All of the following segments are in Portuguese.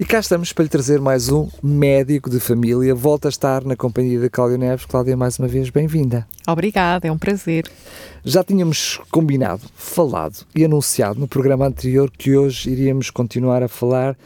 E cá estamos para lhe trazer mais um médico de família. Volta a estar na companhia da Cláudia Neves. Cláudia, mais uma vez, bem-vinda. Obrigada, é um prazer. Já tínhamos combinado, falado e anunciado no programa anterior que hoje iríamos continuar a falar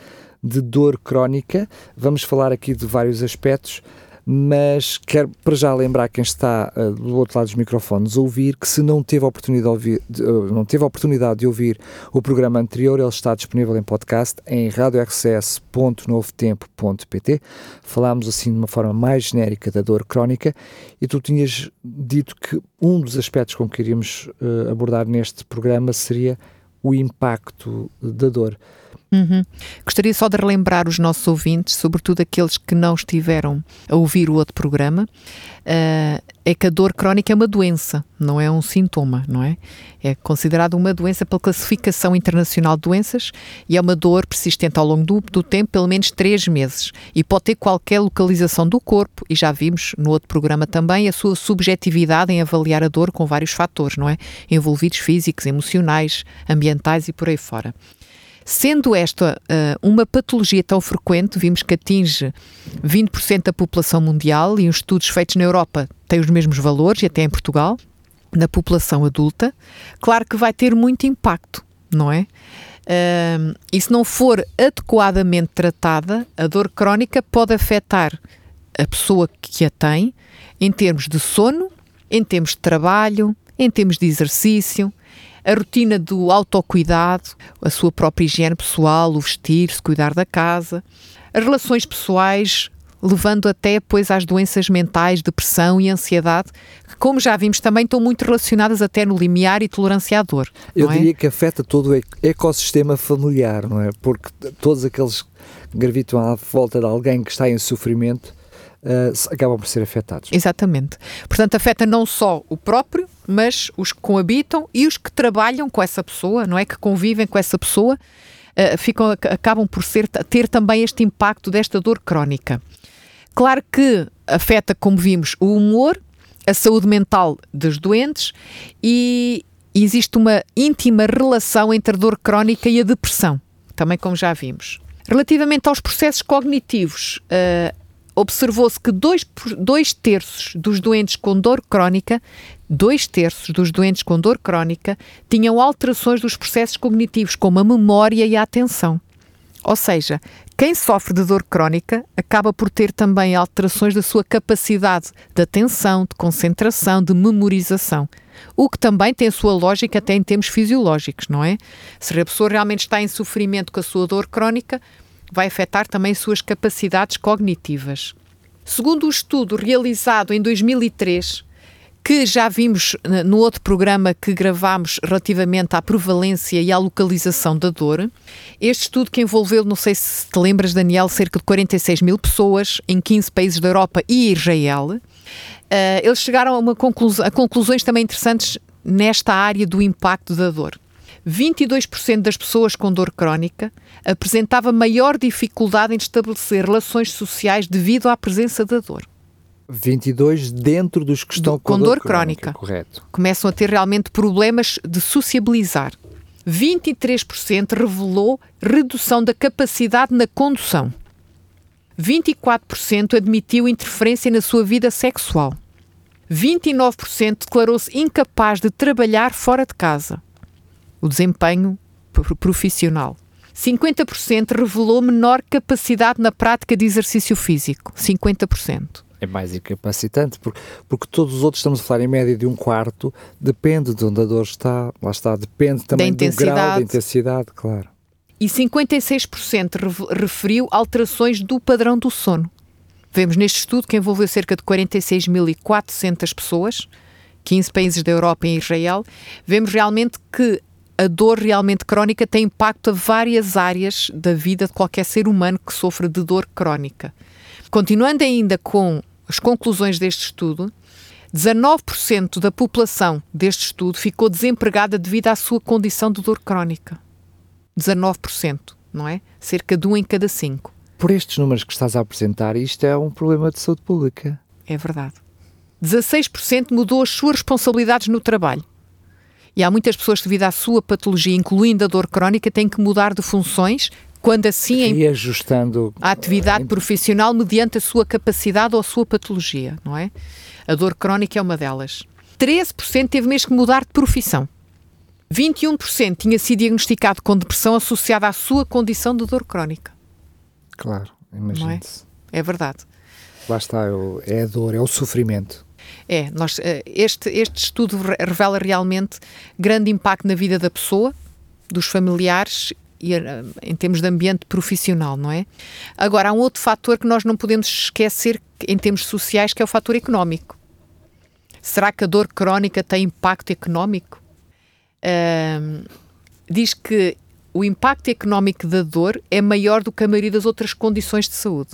de dor crónica. Vamos falar aqui de vários aspectos, mas quero para já lembrar quem está uh, do outro lado dos microfones ouvir que se não teve a oportunidade de ouvir, de, uh, não teve a oportunidade de ouvir o programa anterior, ele está disponível em podcast em radiorcs.novotempo.pt. Falámos assim de uma forma mais genérica da dor crónica e tu tinhas dito que um dos aspectos com que iríamos uh, abordar neste programa seria o impacto da dor. Uhum. Gostaria só de relembrar os nossos ouvintes, sobretudo aqueles que não estiveram a ouvir o outro programa, uh, é que a dor crónica é uma doença, não é um sintoma, não é? É considerada uma doença pela classificação internacional de doenças e é uma dor persistente ao longo do, do tempo, pelo menos três meses, e pode ter qualquer localização do corpo, e já vimos no outro programa também a sua subjetividade em avaliar a dor com vários fatores, não é? Envolvidos físicos, emocionais, ambientais e por aí fora. Sendo esta uh, uma patologia tão frequente, vimos que atinge 20% da população mundial e os estudos feitos na Europa têm os mesmos valores, e até em Portugal, na população adulta, claro que vai ter muito impacto, não é? Uh, e se não for adequadamente tratada, a dor crónica pode afetar a pessoa que a tem em termos de sono, em termos de trabalho, em termos de exercício, a rotina do autocuidado, a sua própria higiene pessoal, o vestir-se, cuidar da casa, as relações pessoais, levando até depois às doenças mentais, depressão e ansiedade, que, como já vimos, também estão muito relacionadas até no limiar e tolerância à dor. Eu é? diria que afeta todo o ecossistema familiar, não é? Porque todos aqueles que gravitam à volta de alguém que está em sofrimento uh, acabam por ser afetados. Exatamente. Portanto, afeta não só o próprio, mas os que coabitam e os que trabalham com essa pessoa, não é? Que convivem com essa pessoa, uh, ficam, acabam por ser, ter também este impacto desta dor crónica. Claro que afeta, como vimos, o humor, a saúde mental dos doentes e existe uma íntima relação entre a dor crónica e a depressão, também como já vimos. Relativamente aos processos cognitivos, uh, observou-se que dois, dois terços dos doentes com dor crónica, dois terços dos doentes com dor crónica tinham alterações dos processos cognitivos, como a memória e a atenção. Ou seja, quem sofre de dor crónica acaba por ter também alterações da sua capacidade de atenção, de concentração, de memorização. O que também tem a sua lógica até em termos fisiológicos, não é? Se a pessoa realmente está em sofrimento com a sua dor crónica, vai afetar também suas capacidades cognitivas. Segundo o estudo realizado em 2003, que já vimos eh, no outro programa que gravámos relativamente à prevalência e à localização da dor. Este estudo que envolveu, não sei se te lembras, Daniel, cerca de 46 mil pessoas em 15 países da Europa e Israel. Uh, eles chegaram a, uma conclusão, a conclusões também interessantes nesta área do impacto da dor. 22% das pessoas com dor crónica apresentava maior dificuldade em estabelecer relações sociais devido à presença da dor. 22 dentro dos que estão Do, com, com, dor, dor crónica. crónica. Correto. Começam a ter realmente problemas de sociabilizar. 23% revelou redução da capacidade na condução. 24% admitiu interferência na sua vida sexual. 29% declarou-se incapaz de trabalhar fora de casa o desempenho profissional. 50% revelou menor capacidade na prática de exercício físico. 50%. É mais incapacitante, porque, porque todos os outros estamos a falar em média de um quarto, depende de onde a dor está, lá está, depende também do grau de intensidade, claro. E 56% referiu alterações do padrão do sono. Vemos neste estudo que envolveu cerca de 46.400 pessoas, 15 países da Europa e Israel, vemos realmente que a dor realmente crónica tem impacto a várias áreas da vida de qualquer ser humano que sofra de dor crónica. Continuando ainda com as conclusões deste estudo, 19% da população deste estudo ficou desempregada devido à sua condição de dor crónica. 19%, não é? Cerca de um em cada cinco. Por estes números que estás a apresentar, isto é um problema de saúde pública. É verdade. 16% mudou as suas responsabilidades no trabalho. E há muitas pessoas que, devido à sua patologia, incluindo a dor crónica, têm que mudar de funções, quando assim e ajustando a atividade profissional mediante a sua capacidade ou a sua patologia, não é? A dor crónica é uma delas. 13% teve mesmo que mudar de profissão. 21% tinha sido diagnosticado com depressão associada à sua condição de dor crónica. Claro, imagine-se. É? é? verdade. Lá está, é a dor, é o sofrimento. É, nós, eh, este, este estudo revela realmente grande impacto na vida da pessoa, dos familiares e eh, em termos de ambiente profissional, não é? Agora, há um outro fator que nós não podemos esquecer em termos sociais, que é o fator económico. Será que a dor crónica tem impacto económico? Uh, diz que o impacto económico da dor é maior do que a maioria das outras condições de saúde.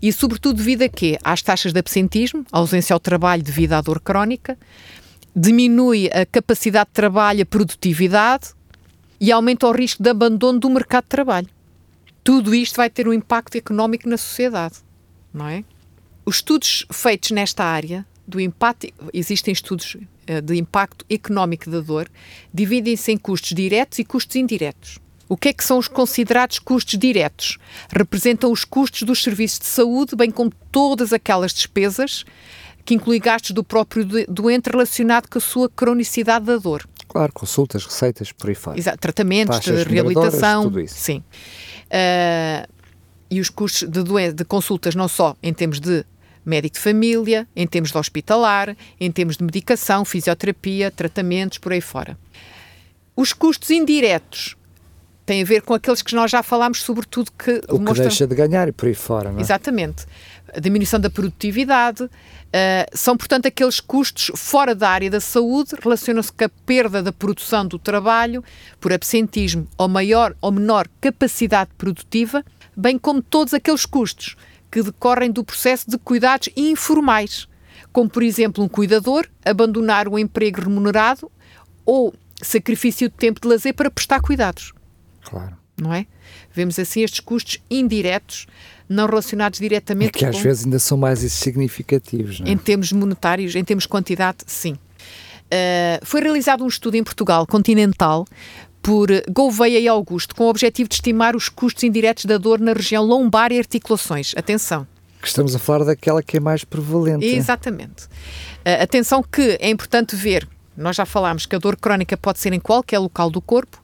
E sobretudo devido a quê? Às taxas de absentismo, ausência ao trabalho devido à dor crónica, diminui a capacidade de trabalho, a produtividade e aumenta o risco de abandono do mercado de trabalho. Tudo isto vai ter um impacto económico na sociedade, não é? Os estudos feitos nesta área do impacto, existem estudos eh, de impacto económico da dor, dividem-se em custos diretos e custos indiretos. O que é que são os considerados custos diretos? Representam os custos dos serviços de saúde, bem como todas aquelas despesas que incluem gastos do próprio doente relacionado com a sua cronicidade da dor. Claro, consultas, receitas, por aí fora. Exato, tratamentos, de reabilitação. Tudo isso. Sim. Uh, e os custos de, de consultas, não só em termos de médico de família, em termos de hospitalar, em termos de medicação, fisioterapia, tratamentos, por aí fora. Os custos indiretos têm a ver com aqueles que nós já falámos, sobretudo que... O que deixa de ganhar e por aí fora, não é? Exatamente. A diminuição da produtividade, uh, são, portanto, aqueles custos fora da área da saúde, relacionam-se com a perda da produção do trabalho por absentismo ou maior ou menor capacidade produtiva, bem como todos aqueles custos que decorrem do processo de cuidados informais, como por exemplo um cuidador abandonar o emprego remunerado ou sacrifício de tempo de lazer para prestar cuidados. Claro. Não é? Vemos assim estes custos indiretos, não relacionados diretamente. É que às com... vezes ainda são mais significativos. Não é? Em termos monetários, em termos de quantidade, sim. Uh, foi realizado um estudo em Portugal continental por Gouveia e Augusto, com o objetivo de estimar os custos indiretos da dor na região lombar e articulações. Atenção. Que estamos a falar daquela que é mais prevalente. Exatamente. Uh, atenção que é importante ver, nós já falámos que a dor crónica pode ser em qualquer local do corpo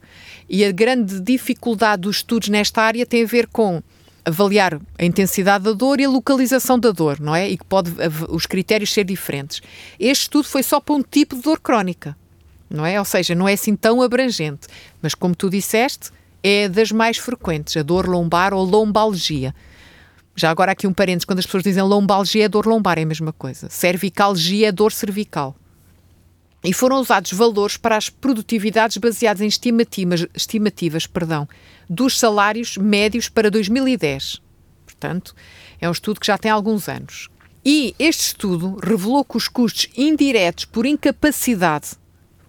e a grande dificuldade dos estudos nesta área tem a ver com avaliar a intensidade da dor e a localização da dor, não é? E que pode os critérios ser diferentes. Este estudo foi só para um tipo de dor crónica não é? Ou seja, não é assim tão abrangente, mas como tu disseste, é das mais frequentes, a dor lombar ou lombalgia. Já agora aqui um parênteses, quando as pessoas dizem lombalgia é dor lombar, é a mesma coisa. Cervicalgia é dor cervical. E foram usados valores para as produtividades baseadas em estimativas, estimativas perdão, dos salários médios para 2010. Portanto, é um estudo que já tem alguns anos. E este estudo revelou que os custos indiretos por incapacidade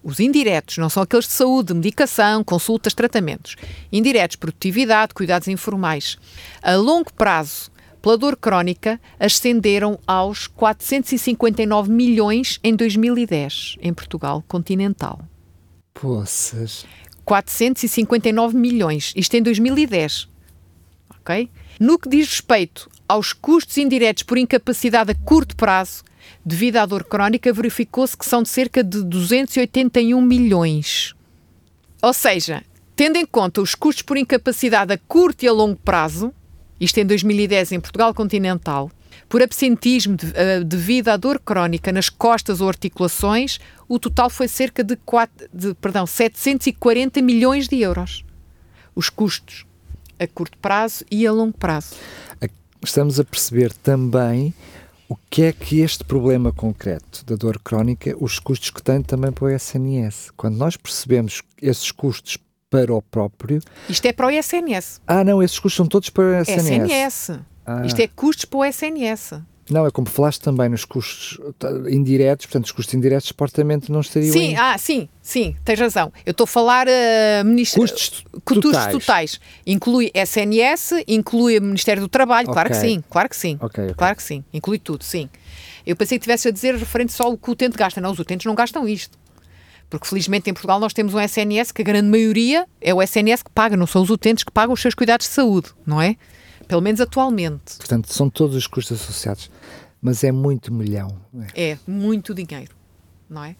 os indiretos não são aqueles de saúde, medicação, consultas, tratamentos. Indiretos, produtividade, cuidados informais. A longo prazo, pela dor crónica, ascenderam aos 459 milhões em 2010, em Portugal continental. Poças. 459 milhões, isto em 2010. Ok? No que diz respeito aos custos indiretos por incapacidade a curto prazo, devido à dor crónica, verificou-se que são de cerca de 281 milhões. Ou seja, tendo em conta os custos por incapacidade a curto e a longo prazo, isto em 2010 em Portugal continental, por absentismo de, uh, devido à dor crónica nas costas ou articulações, o total foi cerca de, 4, de perdão, 740 milhões de euros. Os custos a curto prazo e a longo prazo. Estamos a perceber também o que é que este problema concreto da dor crónica, os custos que tem também para o SNS. Quando nós percebemos esses custos para o próprio. Isto é para o SNS. Ah, não, esses custos são todos para o SNS. SNS. Ah. Isto é custos para o SNS. Não, é como falaste também nos custos indiretos, portanto, os custos indiretos supostamente não estariam Sim, em... ah, sim, sim, tens razão. Eu estou a falar uh, ministro, custos, custos totais. totais. Inclui SNS, inclui o Ministério do Trabalho, claro que sim, claro que sim. Ok, ok. Claro que sim, inclui tudo, sim. Eu pensei que tivesse a dizer referente só ao que o utente gasta. Não, os utentes não gastam isto. Porque felizmente em Portugal nós temos um SNS que a grande maioria é o SNS que paga, não são os utentes que pagam os seus cuidados de saúde, não é? Pelo menos atualmente. Portanto, são todos os custos associados. Mas é muito milhão. é? É muito dinheiro, não é?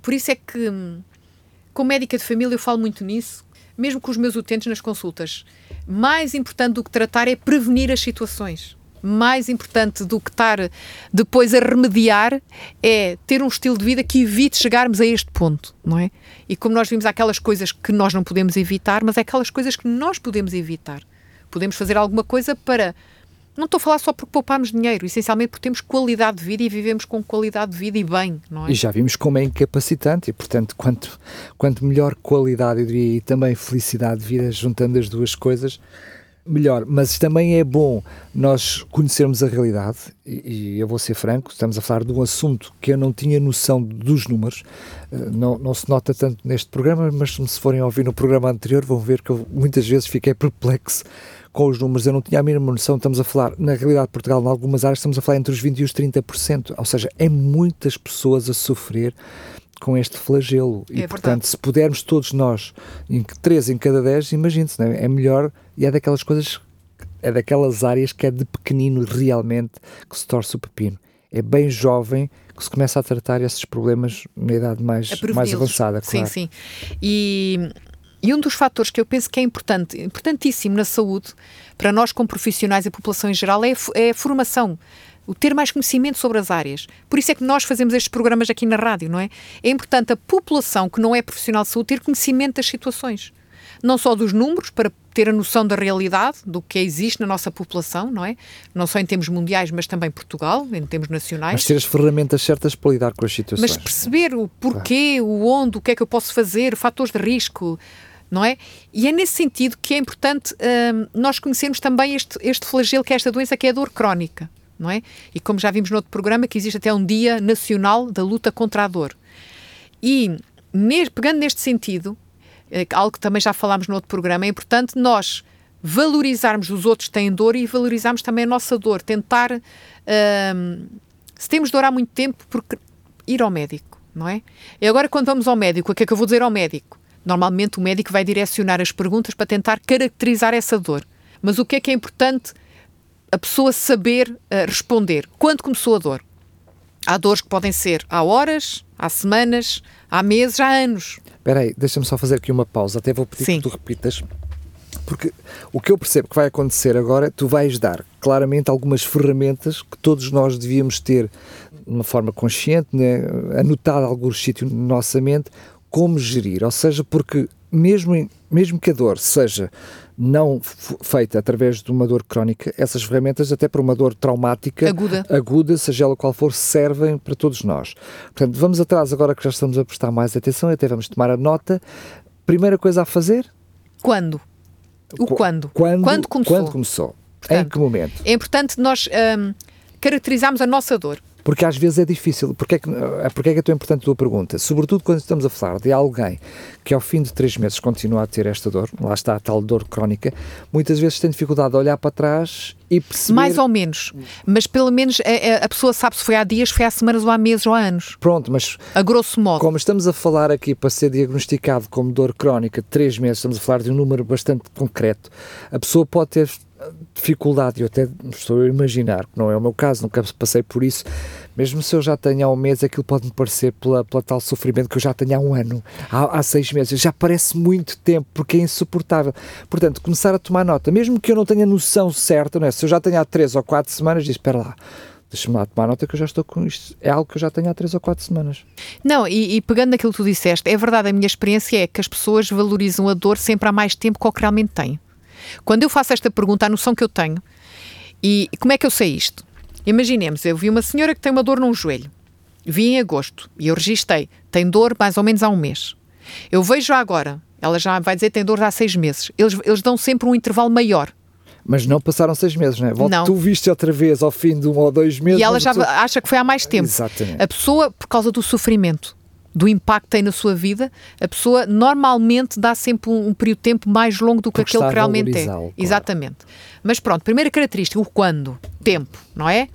Por isso é que, hum, como médica de família, eu falo muito nisso, mesmo com os meus utentes nas consultas. Mais importante do que tratar é prevenir as situações. Mais importante do que estar depois a remediar é ter um estilo de vida que evite chegarmos a este ponto, não é? E como nós vimos, há aquelas coisas que nós não podemos evitar, mas é aquelas coisas que nós podemos evitar. Podemos fazer alguma coisa para não estou a falar só porque poupamos dinheiro, essencialmente porque temos qualidade de vida e vivemos com qualidade de vida e bem, não é? E já vimos como é incapacitante e, portanto, quanto, quanto melhor qualidade eu diria, e também felicidade de vida, juntando as duas coisas, melhor. Mas também é bom nós conhecermos a realidade, e, e eu vou ser franco, estamos a falar de um assunto que eu não tinha noção dos números, eh, não, não se nota tanto neste programa, mas se forem ouvir no programa anterior vão ver que eu muitas vezes fiquei perplexo com os números, eu não tinha a mínima noção, estamos a falar, na realidade de Portugal, em algumas áreas, estamos a falar entre os 20% e os 30%, ou seja, é muitas pessoas a sofrer com este flagelo. E, É portanto, verdade. se pudermos todos nós, em que 3 em cada 10, imagine-se, é? é melhor e é daquelas coisas, é daquelas áreas que é de pequenino realmente que se torce o pepino. É bem jovem que se começa a tratar esses problemas na idade mais, mais avançada, Sim, claro. sim. E, e um dos fatores que eu penso que é importante, importantíssimo na saúde, para nós como profissionais e a população em geral, é é a formação. O ter mais conhecimento sobre as áreas. Por isso é que nós fazemos estes programas aqui na rádio, não é? É importante a população que não é profissional de saúde ter conhecimento das situações. Não só dos números, para ter a noção da realidade, do que existe na nossa população, não é? Não só em termos mundiais, mas também Portugal, em termos nacionais. Mas ter as ferramentas certas para lidar com as situações. Mas perceber o porquê, o onde, o que é que eu posso fazer, fatores de risco, não é? E é nesse sentido que é importante hum, nós conhecermos também este, este flagelo que é esta doença, que é a dor crónica, não é? E como já vimos no outro programa, que existe até um Dia Nacional da Luta contra a Dor. E pegando neste sentido, eh, algo que também já falámos no outro programa, é importante nós valorizarmos os outros que têm dor e valorizarmos também a nossa dor. Tentar, se temos dor há muito tempo, porque ir ao médico, não é? E agora quando vamos ao médico, o que é que eu vou dizer ao médico? Normalmente o médico vai direcionar as perguntas para tentar caracterizar essa dor. Mas o que é que é importante a pessoa saber eh, responder? Quando começou a dor? Há dores que podem ser há horas, há semanas, há meses, há anos. Espera aí, deixa-me só fazer aqui uma pausa. Até vou pedir Sim. que tu repitas. Porque o que eu percebo que vai acontecer agora, tu vais dar claramente algumas ferramentas que todos nós devíamos ter de uma forma consciente, né, anotado em alguns sítios na nossa mente, como gerir. Ou seja, porque mesmo, em- mesmo que a dor seja não feita através de uma dor crónica, essas ferramentas, até para uma dor traumática, Aguda. aguda, seja ela qual for, servem para todos nós. Portanto, vamos atrás agora que já estamos a prestar mais atenção, até vamos tomar a nota. Primeira coisa a fazer? Quando? O Qu- quando? Quando, começou? Quando começou? em Portanto, que momento? É importante nós hum, caracterizarmos a nossa dor. Porque às vezes é difícil. Porque é, que, eh, porque é que é tão importante a tua pergunta? Sobretudo quando estamos a falar de alguém que ao fim de três meses continua a ter esta dor, lá está a tal dor crónica, muitas vezes tem dificuldade de olhar para trás e perceber... Mais ou menos. Mas pelo menos a, a- a pessoa sabe se foi há dias, foi há semanas ou há meses ou há anos. Pronto, mas A grosso modo. Como estamos a falar aqui para ser diagnosticado como dor crónica de 3 meses, estamos a falar de um número bastante concreto, a pessoa pode ter dificuldade, eu até estou a imaginar, que não é o meu caso, nunca passei por isso, mesmo se eu já tenho há um mês, aquilo pode-me parecer pela, pela tal sofrimento que eu já tenho há um ano, há, há seis meses, já parece muito tempo, porque é insuportável. Portanto, começar a tomar nota, mesmo que eu não tenha noção certa, não é? se eu já tenho há três ou quatro semanas, diz, espera lá, deixa-me lá tomar nota que eu já estou com isto, é algo que eu já tenho há três ou quatro semanas. Não, e, e pegando naquilo que tu disseste, é verdade, a minha experiência é que as pessoas valorizam a dor sempre há mais tempo que o que realmente têm. Quando eu faço esta pergunta, a noção que eu tenho, e como é que eu sei isto? Imaginemos, eu vi uma senhora que tem uma dor num joelho, vi em agosto, e eu registrei, tem dor mais ou menos há um mês. Eu vejo já agora, ela já vai dizer que tem dor há seis meses, eles, eles dão sempre um intervalo maior. Mas não passaram seis meses, não é? Volta, Não. Tu viste outra vez ao fim de um ou dois meses. E ela já tu- acha que foi há mais tempo. Exatamente. A pessoa, por causa do sofrimento, do impacto que tem na sua vida, a pessoa normalmente dá sempre um, um período de tempo mais longo do que Porque aquele que realmente é. claro. Exatamente. Mas pronto, primeira característica, o quando, tempo, não é?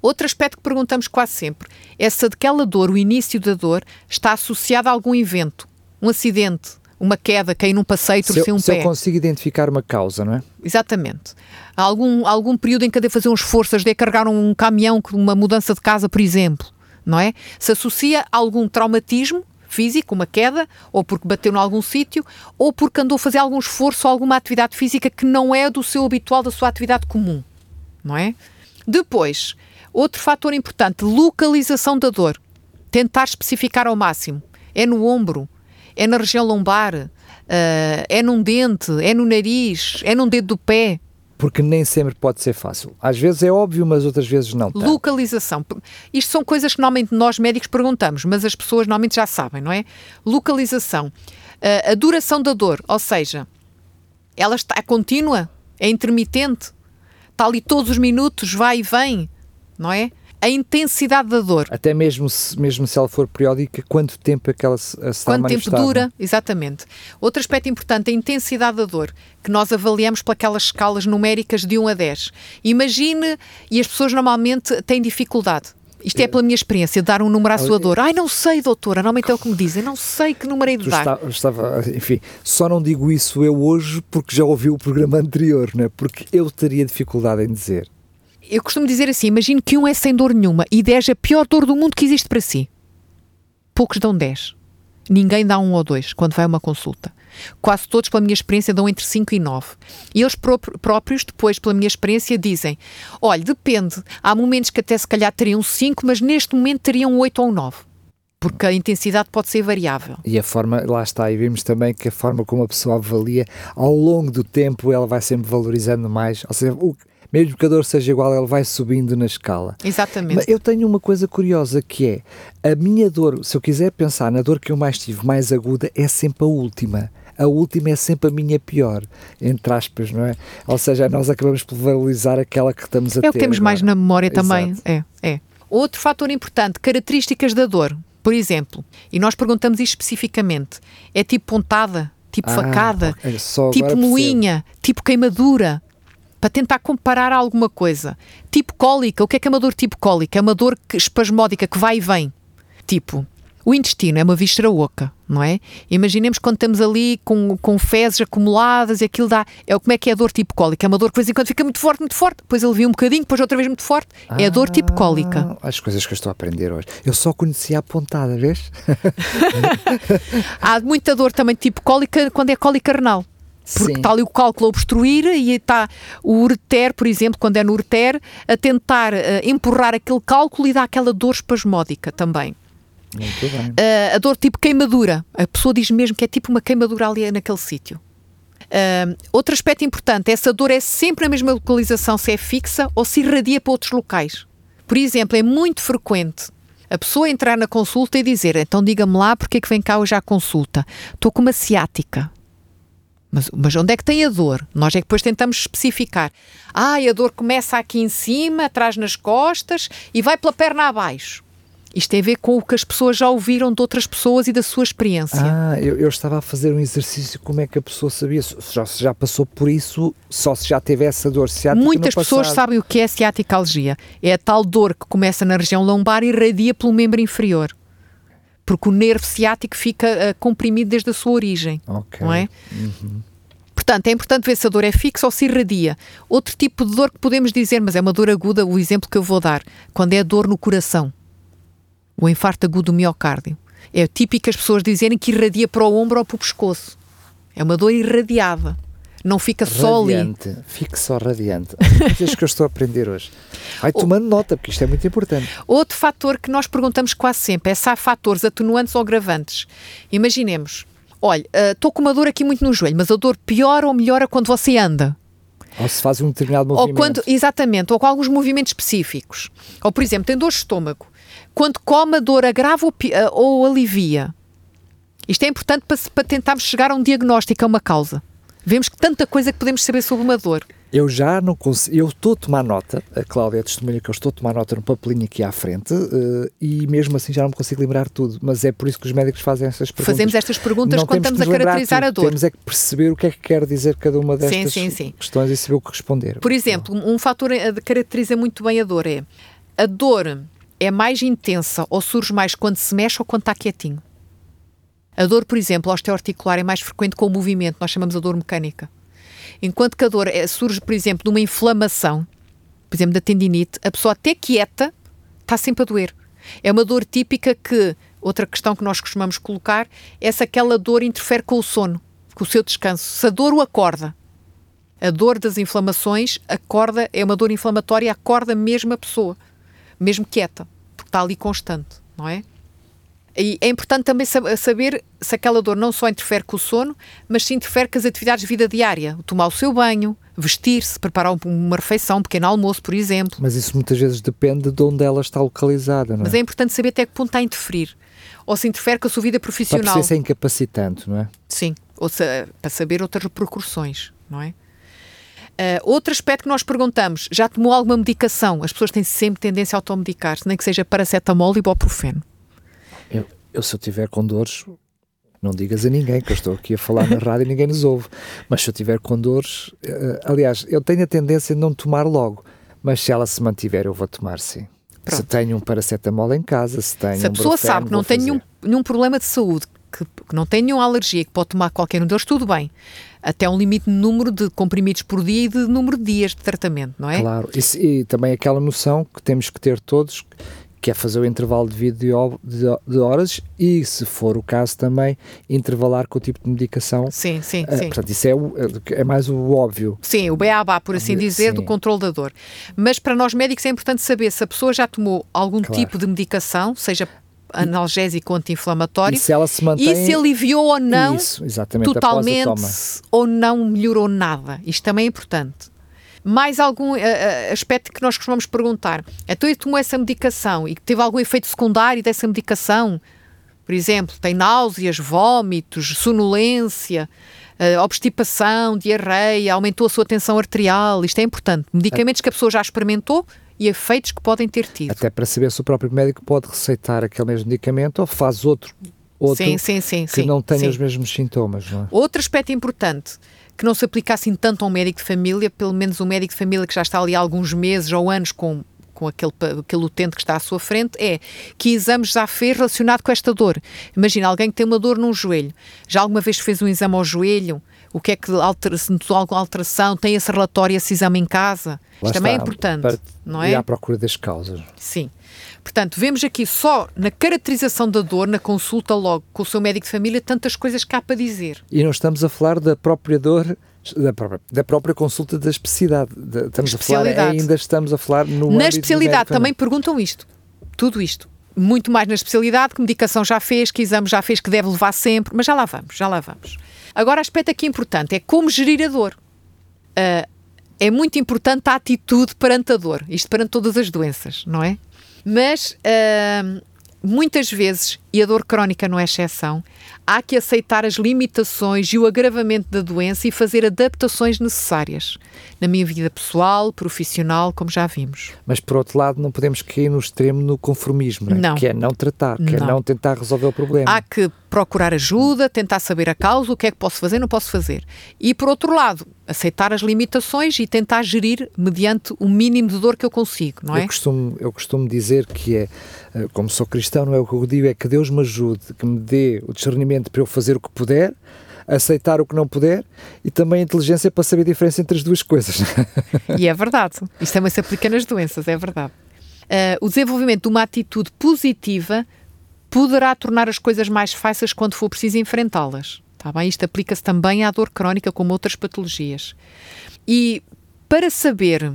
Outro aspecto que perguntamos quase sempre é se aquela dor, o início da dor, está associado a algum evento, um acidente, uma queda, cair num passeio, se, torcer eu, um se eu pé. consigo identificar uma causa, não é? Exatamente. Há algum, algum período em que de fazer um esforço, de carregar um caminhão com uma mudança de casa, por exemplo, não é? Se associa a algum traumatismo físico, uma queda, ou porque bateu em algum sítio, ou porque andou a fazer algum esforço ou alguma atividade física que não é do seu habitual, da sua atividade comum, não é? Depois, outro fator importante, localização da dor. Tentar especificar ao máximo. É no ombro, é na região lombar, ah, é num dente, é no nariz, é num dedo do pé. Porque nem sempre pode ser fácil. Às vezes é óbvio, mas outras vezes não. tanto. Localização. Isto são coisas que normalmente nós médicos perguntamos, mas as pessoas normalmente já sabem, não é? Localização. Ah, a duração da dor, ou seja, ela está contínua, é intermitente, está ali todos os minutos, vai e vem, não é? A intensidade da dor. Até mesmo se, mesmo se ela for periódica, quanto tempo é que ela se, se Quanto tempo não é? dura? Exatamente. Outro aspecto importante é a intensidade da dor, que nós avaliamos por aquelas escalas numéricas de 1 a 10. Imagine, e as pessoas normalmente têm dificuldade. Isto é pela minha experiência, dar um número à sua dor. Ai, não sei, doutora, normalmente é o que me dizem, não sei que número é de dar. está- estava, enfim, só não digo isso eu hoje porque já ouvi o programa anterior, não é? Porque eu teria dificuldade em dizer. Eu costumo dizer assim: imagine que um é sem dor nenhuma e 10 é a pior dor do mundo que existe para si. Poucos dão 10. Ninguém dá um ou dois quando vai a uma consulta. Quase todos, pela minha experiência, dão entre 5 e 9. E eles pró- próprios, depois, pela minha experiência, dizem: olha, depende. Há momentos que até se calhar teriam 5, mas neste momento teriam 8 ou 9. Porque a intensidade pode ser variável. E a forma, lá está, e vimos também que a forma como a pessoa avalia, ao longo do tempo, ela vai sempre valorizando mais. Ou seja, o, mesmo que a dor seja igual, ela vai subindo na escala. Exatamente. Mas eu tenho uma coisa curiosa que é a minha dor, se eu quiser pensar na dor que eu mais tive, mais aguda, é sempre a última. A última é sempre a minha pior, entre aspas, não é? Ou seja, nós acabamos por valorizar aquela que estamos a ter. É o que temos mais agora. na memória também. Exato. É, é. Outro fator importante, características da dor. Por exemplo, e nós perguntamos isto especificamente: é tipo pontada, tipo Ah, facada, só tipo moinha, tipo queimadura? Para tentar comparar alguma coisa. Tipo cólica. O que é que é uma dor tipo cólica? É uma dor espasmódica que vai e vem. Tipo, o intestino é uma víscera oca, não é? Imaginemos quando estamos ali com, com fezes acumuladas e aquilo dá. É, como é que é a dor tipo cólica? É uma dor que de vez em quando fica muito forte, muito forte, depois alivia um bocadinho, depois outra vez muito forte. É a dor tipo cólica. Ah, As coisas que eu estou a aprender hoje. Eu só conhecia a pontada, vês? Há muita dor também tipo cólica quando é cólica renal. Porque Sim. está ali o cálculo a obstruir e está o ureter, por exemplo, quando é no ureter, a tentar eh, empurrar aquele cálculo e dá aquela dor espasmódica também. Muito bem. Uh, a dor tipo queimadura. A pessoa diz mesmo que é tipo uma queimadura ali naquele sítio. Uh, outro aspecto importante, essa dor é sempre na mesma localização, se é fixa ou se irradia para outros locais. Por exemplo, é muito frequente a pessoa entrar na consulta e dizer então diga-me lá porque é que vem cá hoje à consulta. Estou com uma ciática. Mas, mas onde é que tem a dor? Nós é que depois tentamos especificar. Ah, a dor começa aqui em cima, atrás nas costas e vai pela perna abaixo. Isto tem a ver com o que as pessoas já ouviram de outras pessoas e da sua experiência. Ah, eu, eu estava a fazer um exercício, como é que a pessoa sabia? Se já, se já passou por isso, só se já teve essa dor ciática Muitas pessoas sabem o que é ciaticalgia. É a tal dor que começa na região lombar e irradia pelo membro inferior. Porque o nervo ciático fica ah, comprimido desde a sua origem. Ok. Não é? Portanto, é importante ver se a dor é fixa ou se irradia. Outro tipo de dor que podemos dizer, mas é uma dor aguda, o exemplo que eu vou dar, quando é a dor no coração, o infarto agudo do miocárdio. É típico as pessoas dizerem que irradia para o ombro ou para o pescoço. É uma dor irradiada. Não fica só ali. Radiante, fique só radiante. Coisas que eu estou a aprender hoje. Vai tomando nota, porque isto é muito importante. Outro fator que nós perguntamos quase sempre é se há fatores atenuantes ou agravantes. Imaginemos, olha, estou com uma dor aqui muito no joelho, mas a dor piora ou melhora quando você anda. Ou se faz um determinado Ou movimento. quando, exatamente, ou com alguns movimentos específicos. Ou, por exemplo, tem dor de estômago. Quando come, a dor agrava ou, ah, ou alivia. Isto é importante para, para tentarmos chegar a um diagnóstico, a uma causa. Vemos que tanta coisa que podemos saber sobre uma dor. Eu já não consigo. Eu estou a tomar nota, a Cláudia é testemunha que eu estou a tomar nota no papelinho aqui à frente uh, e mesmo assim já não me consigo lembrar tudo. Mas é por isso que os médicos fazem essas perguntas. Fazemos estas perguntas não quando estamos a caracterizar a dor. Temos é que perceber o que é que quer dizer cada uma destas sim, sim, sim. questões e saber o que responder. Por exemplo, um fator que caracteriza muito bem a dor é a dor é mais intensa ou surge mais quando se mexe ou quando está quietinho. A dor, por exemplo, osteoarticular é mais frequente com o movimento, nós chamamos a dor mecânica. Enquanto que a dor é, surge, por exemplo, de uma inflamação, por exemplo, da tendinite, a pessoa até quieta está sempre a doer. É uma dor típica que, outra questão que nós costumamos colocar, é se aquela dor interfere com o sono, com o seu descanso. Se a dor o acorda, a dor das inflamações acorda, é uma dor inflamatória, acorda mesmo a pessoa, mesmo quieta, porque está ali constante, não é? E é importante também saber se aquela dor não só interfere com o sono, mas se interfere com as atividades de vida diária. Tomar o seu banho, vestir-se, preparar uma refeição, um pequeno almoço, por exemplo. Mas isso muitas vezes depende de onde ela está localizada, não é? Mas é importante saber até que ponto está a interferir. Ou se interfere com a sua vida profissional. Para ser incapacitante, não é? Sim, ou se, para saber outras repercussões, não é? Uh, outro aspecto que nós perguntamos, já tomou alguma medicação? As pessoas têm sempre tendência a automedicar-se, nem que seja paracetamol e ibuprofeno. Eu, eu, se eu tiver com dores, não digas a ninguém, que eu estou aqui a falar na rádio e ninguém nos ouve. Mas se eu tiver com dores, uh, aliás, eu tenho a tendência de não tomar logo, mas se ela se mantiver, eu vou tomar sim. Pronto. Se tenho um paracetamol em casa, se tenho Se a pessoa sabe que não tem nenhum, nenhum problema de saúde, que, que, não tem nenhuma alergia, que pode tomar qualquer um deles, tudo bem. Até um limite de número de comprimidos por dia e de número de dias de tratamento, não é? Claro, e, e também aquela noção que temos que ter todos que é fazer o intervalo de vida de, horas e, se for o caso também, intervalar com o tipo de medicação. Sim, sim, uh, sim. Portanto, isso é, o, é mais o óbvio. Sim, o beabá, por assim dizer, sim. do controle da dor. Mas para nós médicos é importante saber se a pessoa já tomou algum claro. tipo de medicação, seja analgésico anti-inflamatório e se ela se mantém e se aliviou ou não isso, totalmente ou não melhorou nada. Isto também é importante. Mais algum uh, aspecto que nós costumamos perguntar? Então, ele tomou essa medicação e teve algum efeito secundário dessa medicação? Por exemplo, tem náuseas, vômitos, sonolência, uh, obstipação, diarreia, aumentou a sua tensão arterial. Isto é importante. Medicamentos que a pessoa já experimentou e efeitos que podem ter tido. Até para saber se o próprio médico pode receitar aquele mesmo medicamento ou faz outro, outro sim, sim, sim, que não tenha os mesmos sintomas. Não é? Outro aspecto importante que não se aplica assim tanto a um médico de família, pelo menos um médico de família que já está ali há alguns meses ou anos com, com aquele, aquele utente que está à sua frente, é que exames já fez relacionado com esta dor. Imagina alguém que tem uma dor num joelho, já alguma vez fez um exame ao joelho, o que é que altera, se notou alguma alteração, tem esse relatório, esse exame em casa. Lá Isto também é importante, para, não é? E à procura das causas. Sim. Portanto, vemos aqui só na caracterização da dor, na consulta logo com o seu médico de família, tantas coisas que há para dizer. E não estamos a falar da própria dor da própria, da própria consulta da especialidade. estamos a falar, ainda estamos a falar no Na especialidade também perguntam isto, tudo isto. Muito mais na especialidade, que medicação já fez, que exame já fez, que deve levar sempre, mas já lá vamos, já lá vamos. Agora, aspecto aqui importante é como gerir a dor. Uh, é muito importante a atitude perante a dor, isto perante todas as doenças, não é? Mas uh, muitas vezes, e a dor crónica não é exceção, há que aceitar as limitações e o agravamento da doença e fazer adaptações necessárias na minha vida pessoal, profissional, como já vimos. Mas por outro lado, não podemos cair no extremo no conformismo, não. que é não tratar, que não. é não tentar resolver o problema. Há que procurar ajuda, tentar saber a causa, o que é que posso fazer, não posso fazer. E por outro lado, aceitar as limitações e tentar gerir mediante o mínimo de dor que eu consigo, não é? Eu costumo, eu costumo dizer que é, eh, como sou cristão, não é o que eu digo, é que Deus me ajude, que me dê o discernimento para eu fazer o que puder, aceitar o que não puder e também a inteligência para saber a diferença entre as duas coisas. E é verdade. Isto também se aplica nas doenças, é verdade. Uh, o desenvolvimento de uma atitude positiva poderá tornar as coisas mais fáceis quando for preciso enfrentá-las. Tá bem? Isto aplica-se também à dor crónica, como outras patologias. E para saber,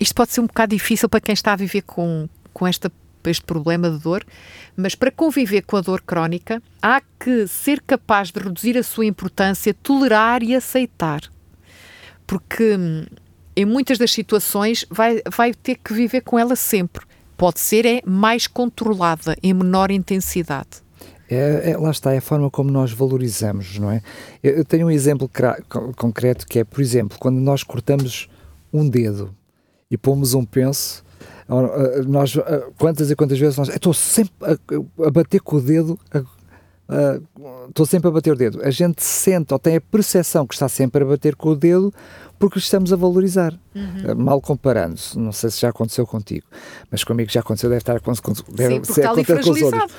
isto pode ser um bocado difícil para quem está a viver com, com esta, este problema de dor, mas para conviver com a dor crónica, há que ser capaz de reduzir a sua importância, tolerar e aceitar. Porque em muitas das situações vai, vai ter que viver com ela sempre pode ser é mais controlada, em menor intensidade. É, é, lá está, é a forma como nós valorizamos, não é? Eu, eu tenho um exemplo concreto que é, por exemplo, quando nós cortamos um dedo e pomos um penso, nós, quantas e quantas vezes nós, estou sempre a, a, bater com o dedo, estou sempre a bater o dedo. A gente sente ou tem a percepção que está sempre a bater com o dedo porque estamos a valorizar. Uhum. Mal comparando-se, não sei se já aconteceu contigo, mas comigo já aconteceu, deve estar deve Sim, ser, está ali fragilizado.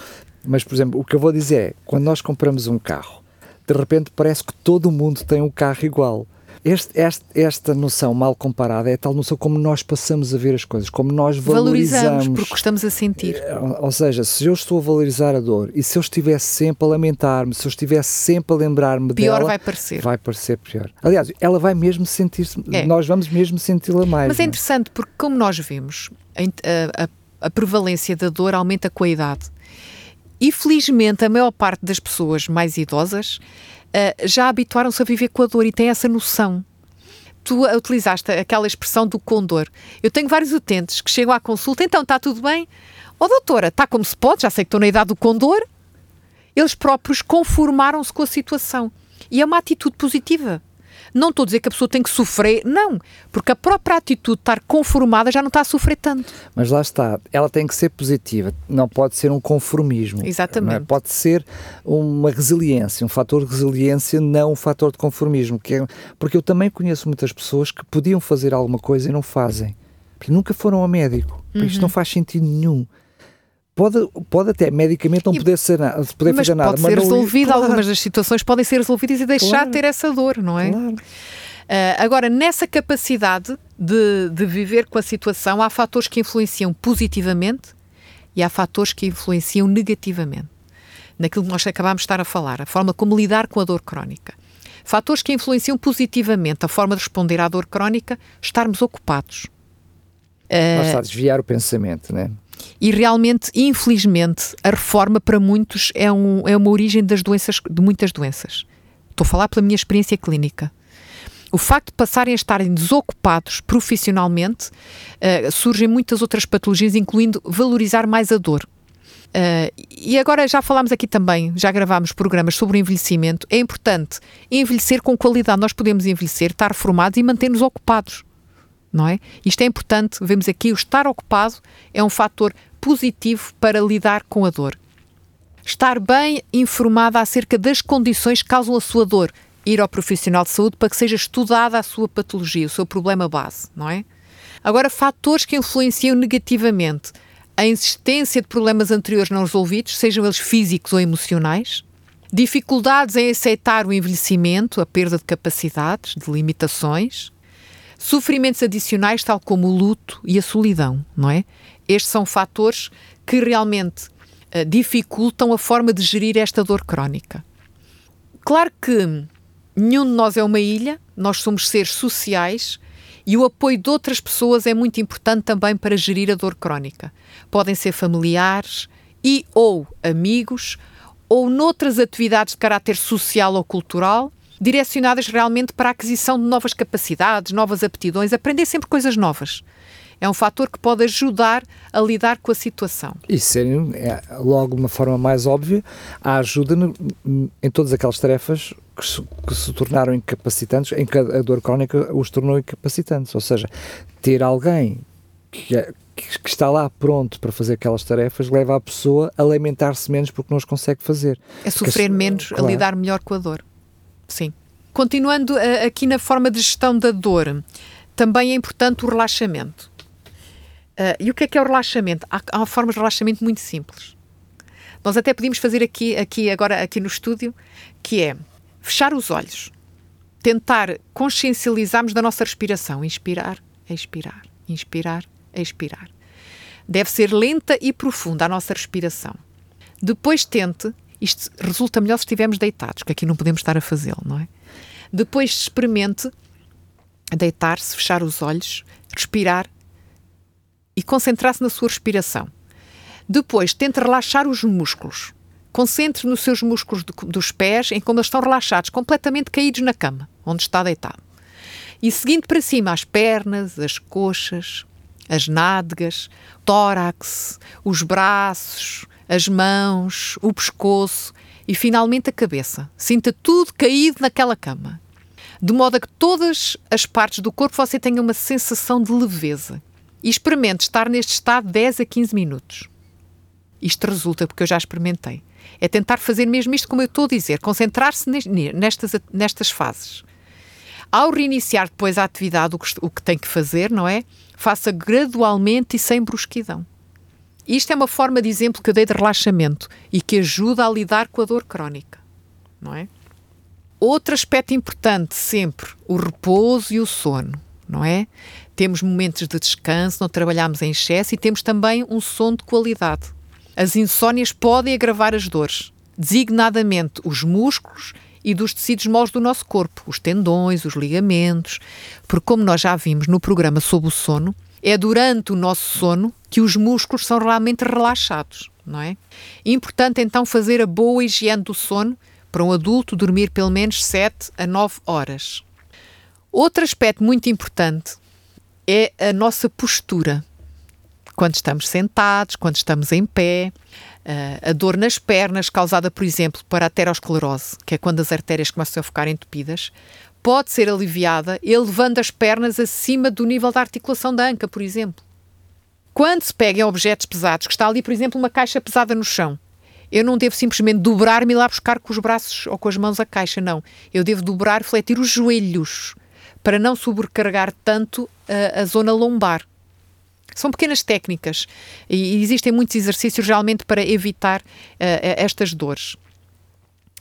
Mas, por exemplo, o que eu vou dizer é, quando nós compramos um carro, de repente parece que todo mundo tem um carro igual. Este, este, esta noção mal comparada é tal noção como nós passamos a ver as coisas, como nós valorizamos. Valorizamos porque estamos a sentir. Eh, ou seja, se eu estou a valorizar a dor e se eu estivesse sempre a lamentar-me, se eu estivesse sempre a lembrar-me dela... Pior vai parecer. Vai parecer pior. Aliás, ela vai mesmo sentir-se... É. Nós vamos mesmo senti-la mais. Mas é, é interessante porque como nós vemos, a, a, a prevalência da dor aumenta com a idade. E felizmente a maior parte das pessoas mais idosas uh, já habituaram-se a viver com a dor e têm essa noção. Tu utilizaste aquela expressão do condor. Eu tenho vários utentes que chegam à consulta, então está tudo bem? Ó oh, doutora, está como se pode, já sei que estou na idade do condor. Eles próprios conformaram-se com a situação. E é uma atitude positiva. Não estou a dizer que a pessoa tem que sofrer, não, porque a própria atitude de estar conformada já não está a sofrer tanto. Mas lá está, ela tem que ser positiva, não pode ser um conformismo. É? Exatamente. É? Pode ser uma resiliência, um fator de resiliência, não um fator de conformismo. Que é, porque eu também conheço muitas pessoas que podiam fazer alguma coisa e não fazem. Porque nunca foram ao médico. Uhum. Isto não faz sentido nenhum pode, pode até medicamente não poder, ser, poder mas fazer nada. Pode ser mas resolvido, claro. algumas das situações podem ser resolvidas e deixar claro. de ter essa dor, não é? Claro. Uh, agora, nessa capacidade de, de viver com a situação, há fatores que influenciam positivamente e há fatores que influenciam negativamente. Naquilo que nós acabámos de estar a falar, a forma como lidar com a dor crónica. Fatores que influenciam positivamente a forma de responder à dor crónica, estarmos ocupados. Uh, está a desviar o pensamento, não é? E realmente, infelizmente, a reforma para muitos é, um, é uma origem das doenças, de muitas doenças. Estou a falar pela minha experiência clínica. O facto de passarem a estarem desocupados profissionalmente, uh, surgem muitas outras patologias, incluindo valorizar mais a dor. Uh, e agora já falámos aqui também, já gravámos programas sobre o envelhecimento. É importante envelhecer com qualidade. Nós podemos envelhecer, estar formados e manter-nos ocupados não é? Isto é importante, vemos aqui o estar ocupado é um fator positivo para lidar com a dor. Estar bem informada acerca das condições que causam a sua dor, ir ao profissional de saúde para que seja estudada a sua patologia, o seu problema base, não é? Agora, fatores que influenciam negativamente a existência de problemas anteriores não resolvidos, sejam eles físicos ou emocionais, dificuldades em aceitar o envelhecimento, a perda de capacidades, de limitações, Sofrimentos adicionais, tal como o luto e a solidão, não é? Estes são fatores que realmente uh, dificultam a forma de gerir esta dor crónica. Claro que nenhum de nós é uma ilha, nós somos seres sociais e o apoio de outras pessoas é muito importante também para gerir a dor crónica. Podem ser familiares e ou amigos ou noutras atividades de caráter social ou cultural direcionadas realmente para a aquisição de novas capacidades, novas aptidões, aprender sempre coisas novas. É um fator que pode ajudar a lidar com a situação. E ser, é, logo, uma forma mais óbvia, a ajuda no, em todas aquelas tarefas que se, que se, tornaram incapacitantes, em que a dor crónica os tornou incapacitantes. Ou seja, ter alguém que, é, que está lá pronto para fazer aquelas tarefas leva a pessoa a lamentar-se menos porque não as consegue fazer. A sofrer menos, claro. a lidar melhor com a dor. Sim. Continuando uh, aqui na forma de gestão da dor, também é importante o relaxamento. Uh, e o que é que é o relaxamento? Há, há formas de relaxamento muito simples. Nós até podíamos fazer aqui, aqui agora aqui no estúdio, que é fechar os olhos, tentar consciencializarmos da nossa respiração, inspirar, expirar, inspirar, expirar. Deve ser lenta e profunda a nossa respiração. Depois tente isto resulta melhor se estivermos deitados, que aqui não podemos estar a fazê-lo, não é? Depois experimente deitar-se, fechar os olhos, respirar e concentrar-se na sua respiração. Depois tente relaxar os músculos. Concentre nos seus músculos dos pés em como eles estão relaxados, completamente caídos na cama, onde está deitado. E seguindo para cima as pernas, as coxas, as nádegas, tórax, os braços, as mãos, o pescoço e finalmente a cabeça. Sinta tudo caído naquela cama. de modo a que todas as partes do corpo você tenha uma sensação de leveza. E experimente estar neste estado 10 a 15 minutos. Isto resulta porque eu já experimentei. É tentar fazer mesmo isto como eu estou a dizer, concentrar-se nestas, nestas fases. Ao reiniciar depois a atividade, o que, o que tem que fazer, não é? Faça gradualmente e sem brusquidão. Isto é uma forma de exemplo que eu dei de relaxamento e que ajuda a lidar com a dor crónica, não é? Outro aspecto importante sempre, o repouso e o sono, não é? Temos momentos de descanso, não trabalhamos em excesso e temos também um sono de qualidade. As insónias podem agravar as dores, designadamente os músculos e dos tecidos moles do nosso corpo, os tendões, os ligamentos, porque como nós já vimos no programa sobre o sono, é durante o nosso sono que os músculos são realmente relaxados, não é? Importante então fazer a boa higiene do sono para um adulto dormir pelo menos 7 a 9 horas. Outro aspecto muito importante é a nossa postura. Quando estamos sentados, quando estamos em pé, Uh, a dor nas pernas, causada, por exemplo, por aterosclerose, que é quando as artérias começam a ficar entupidas, pode ser aliviada elevando as pernas acima do nível da articulação da anca, por exemplo. Quando se pega em objetos pesados, que está ali, por exemplo, uma caixa pesada no chão, eu não devo simplesmente dobrar-me e lá buscar com os braços ou com as mãos a caixa, não. Eu devo dobrar, fletir os joelhos para não sobrecarregar tanto a, a zona lombar. São pequenas técnicas e existem muitos exercícios realmente para evitar uh, estas dores.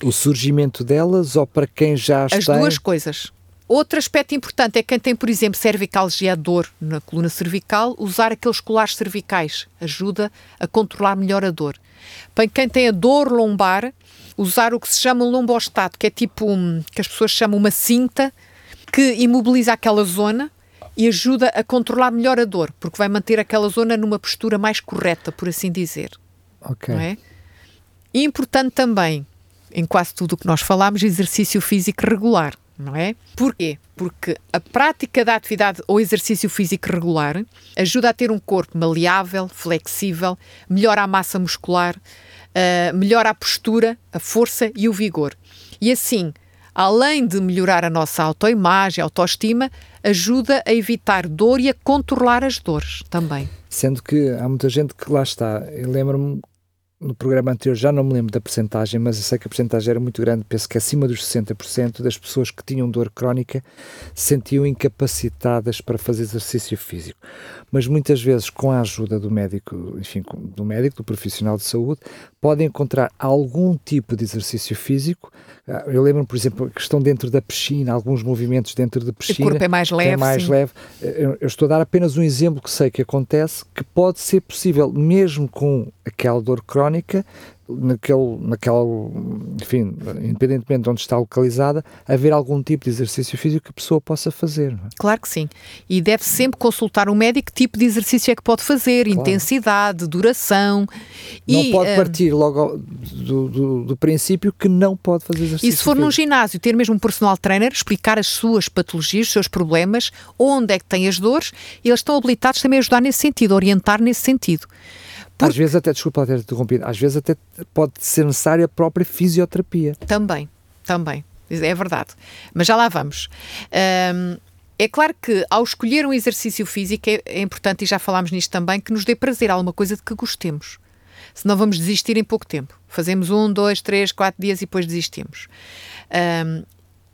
O surgimento delas ou para quem já está? As duas coisas. Outro aspecto importante é quem tem, por exemplo, cervicalgia, dor na coluna cervical, usar aqueles colares cervicais ajuda a controlar melhor a dor. Para quem tem a dor lombar, usar o que se chama lombostato, que é tipo, um, que as pessoas chamam uma cinta, que imobiliza aquela zona e ajuda a controlar melhor a dor, porque vai manter aquela zona numa postura mais correta, por assim dizer. Ok. Não é? E importante também, em quase tudo o que nós falamos, exercício físico regular, não é? Porquê? Porque a prática da atividade ou exercício físico regular ajuda a ter um corpo maleável, flexível, melhora a massa muscular, uh, melhora a postura, a força e o vigor. E assim, além de melhorar a nossa autoimagem, autoestima, ajuda a evitar dor e a controlar as dores também. Sendo que há muita gente que lá está. Eu lembro-me no programa anterior, já não me lembro da percentagem, mas eu sei que a percentagem era muito grande, penso que acima dos 60% das pessoas que tinham dor crónica se sentiam incapacitadas para fazer exercício físico. Mas muitas vezes, com a ajuda do médico, enfim, do médico, do profissional de saúde, podem encontrar algum tipo de exercício físico. Ah, eu lembro, por exemplo, que estão dentro da piscina, alguns movimentos dentro da piscina. O corpo é mais leve. É mais sim. leve. Eu estou a dar apenas um exemplo que sei que acontece, que pode ser possível, mesmo com aquela dor crónica, naquele, naquela, enfim, independentemente de onde está localizada, haver algum tipo de exercício físico que a pessoa possa fazer. É? Claro que sim. E deve sempre consultar um médico que tipo de exercício é que pode fazer, claro. intensidade, duração. Não e, pode partir uh, logo do, do, do, princípio que não pode fazer exercício. E se for físico. num ginásio, ter mesmo um personal trainer, explicar as suas patologias, os seus problemas, onde é que tem as dores, e eles estão habilitados também a ajudar nesse sentido, a orientar nesse sentido. Porque... Às vezes até, desculpa ter interrompido, às vezes até pode ser necessária a própria fisioterapia. Também, também, é verdade. Mas já lá vamos. É claro que ao escolher um exercício físico é, é, importante, e já falámos nisto também, que nos dê prazer, alguma coisa de que gostemos. Senão vamos desistir em pouco tempo. Fazemos um, dois, três, quatro dias e depois desistimos. Um,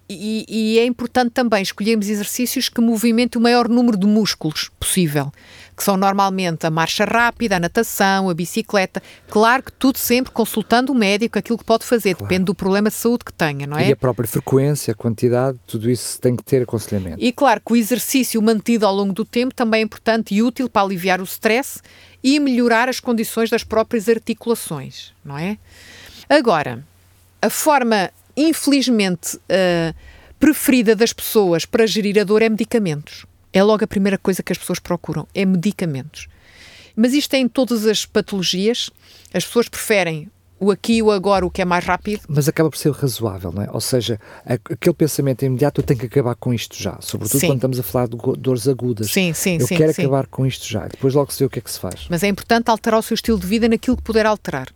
e, e, é importante também escolhermos exercícios que movimentem o maior número de músculos possível que são normalmente a marcha rápida, a natação, a bicicleta. Claro que tudo sempre consultando o médico, aquilo que pode fazer, claro. depende do problema de saúde que tenha, não é? E a própria frequência, a quantidade, tudo isso tem que ter aconselhamento. E claro que o exercício mantido ao longo do tempo também é importante e útil para aliviar o stress e melhorar as condições das próprias articulações, não é? Agora, a forma, infelizmente, uh, preferida das pessoas para gerir a dor é medicamentos é logo a primeira coisa que as pessoas procuram, é medicamentos. Mas isto é em todas as patologias, as pessoas preferem o aqui e o agora, o que é mais rápido. Mas acaba por ser razoável, não é? Ou seja, aquele pensamento imediato, eu tenho que acabar com isto já, sobretudo sim. quando estamos a falar de dores agudas. Sim, sim, eu sim. Eu quero sim. acabar com isto já, depois logo se vê o que é que se faz. Mas é importante alterar o seu estilo de vida naquilo que puder alterar,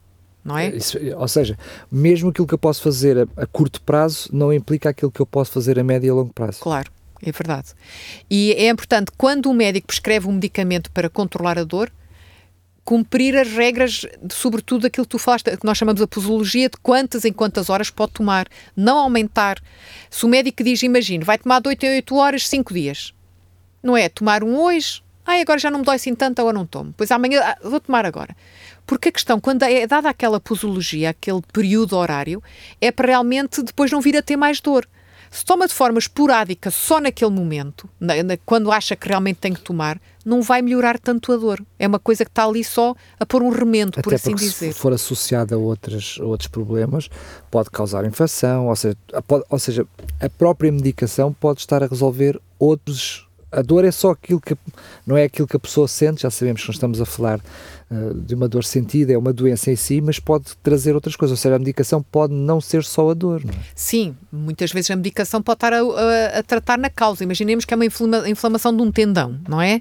não é? Isso, ou seja, mesmo aquilo que eu posso fazer a, a, curto prazo não implica aquilo que eu posso fazer a médio e a longo prazo. Claro, é verdade. E é importante, quando o médico prescreve um medicamento para controlar a dor, cumprir as regras, de, sobretudo aquilo que tu falaste, que nós chamamos a posologia, de quantas em quantas horas pode tomar, não aumentar. Se o médico diz, imagine, vai tomar de 8 em 8 horas, 5 dias. Não é tomar um hoje, ai, agora já não me dói assim tanto, agora não tomo. Pois amanhã ah, vou tomar agora. Porque a questão, quando é dada aquela posologia, aquele período horário, é para realmente depois não vir a ter mais dor. Se toma de forma esporádica só naquele momento, na, na, quando acha que realmente tem que tomar, não vai melhorar tanto a dor. É uma coisa que está ali só a pôr um remendo, Até por assim dizer. Se for associada a, outras, a outros problemas, pode causar infecção, ou seja, pode, ou seja, a própria medicação pode estar a resolver outros a dor é só aquilo que não é aquilo que a pessoa sente, já sabemos que não estamos a falar de uma dor sentida, é uma doença em si, mas pode trazer outras coisas, ou seja, a medicação pode não ser só a dor, não é? Sim, muitas vezes a medicação pode estar a, a, a tratar na causa. Imaginemos que é uma inflama, inflamação de um tendão, não é?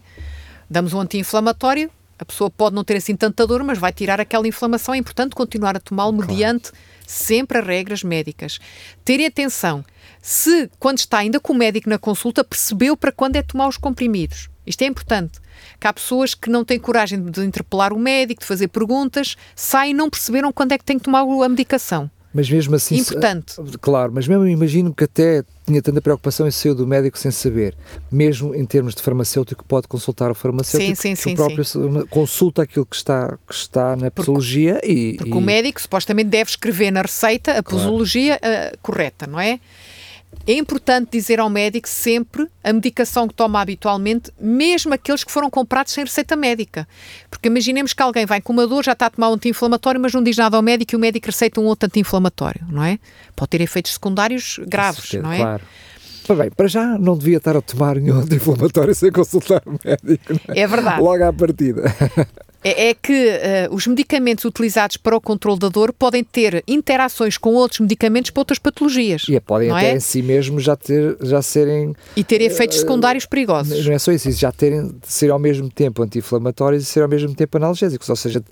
Damos um anti-inflamatório, a pessoa pode não ter assim tanta dor, mas vai tirar aquela inflamação. É importante continuar a tomá-lo claro. mediante sempre as regras médicas. Terem atenção se, quando está ainda com o médico na consulta, percebeu para quando é tomar os comprimidos. Isto é importante. Que há pessoas que não têm coragem de interpelar o médico, de fazer perguntas, saem e não perceberam quando é que têm que tomar a medicação. Mas mesmo assim. Importante. Claro, mas mesmo imagino que até tinha tanta preocupação em sair do médico sem saber. Mesmo em termos de farmacêutico, pode consultar o farmacêutico. Sim, sim, sim. próprio sim. consulta aquilo que está, que está na posologia e. Porque e... o médico supostamente deve escrever na receita a posologia claro. uh, correta, não é? É importante dizer ao médico sempre a medicação que toma habitualmente, mesmo aqueles que foram comprados sem receita médica. Porque imaginemos que alguém vai com uma dor, já está a tomar um anti-inflamatório, mas não diz nada ao médico e o médico receita um outro anti-inflamatório, não é? Pode ter efeitos secundários graves, certeza, não é? Claro. bem, para já não devia estar a tomar nenhum anti-inflamatório sem consultar o médico. É? é verdade. Logo à partida é, é que uh, os medicamentos utilizados para o controle da dor podem ter interações com outros medicamentos para outras patologias. E podem até é? em si mesmo já, ter, já serem. E ter efeitos uh, secundários perigosos. Não é só isso, já terem ser ao mesmo tempo anti-inflamatórios e ser ao mesmo tempo analgésicos. Ou seja,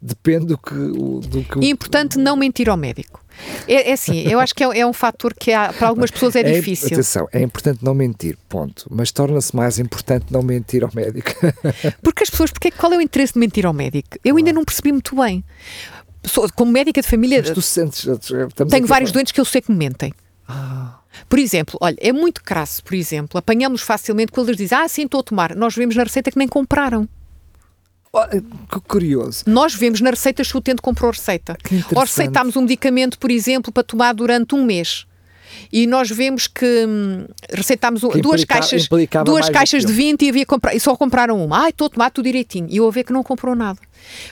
depende do que. Do que é importante não mentir ao médico. É, é assim, eu acho que é, é um fator que há, para algumas pessoas é, é difícil. Atenção, é importante não mentir, ponto. Mas torna-se mais importante não mentir ao médico. Porque as pessoas, porque, qual é o interesse de mentir ao médico? Eu ainda não percebi muito bem. Como médica de família, mas tu sentes, tenho vários doentes que eu sei que me mentem. Ah. Por exemplo, olha, é muito crasso, por exemplo, apanhamos facilmente quando eles dizem, ah, sim, estou a tomar. Nós vemos na receita que nem compraram. Que curioso. Nós vemos na receita se o utente comprou receita. Ou receitámos um medicamento, por exemplo, para tomar durante um mês. E nós vemos que hum, receitámos que duas caixas, duas caixas de 20 e, havia comprar, e só compraram uma. Ai, estou a tomar tudo direitinho. E eu a ver que não comprou nada.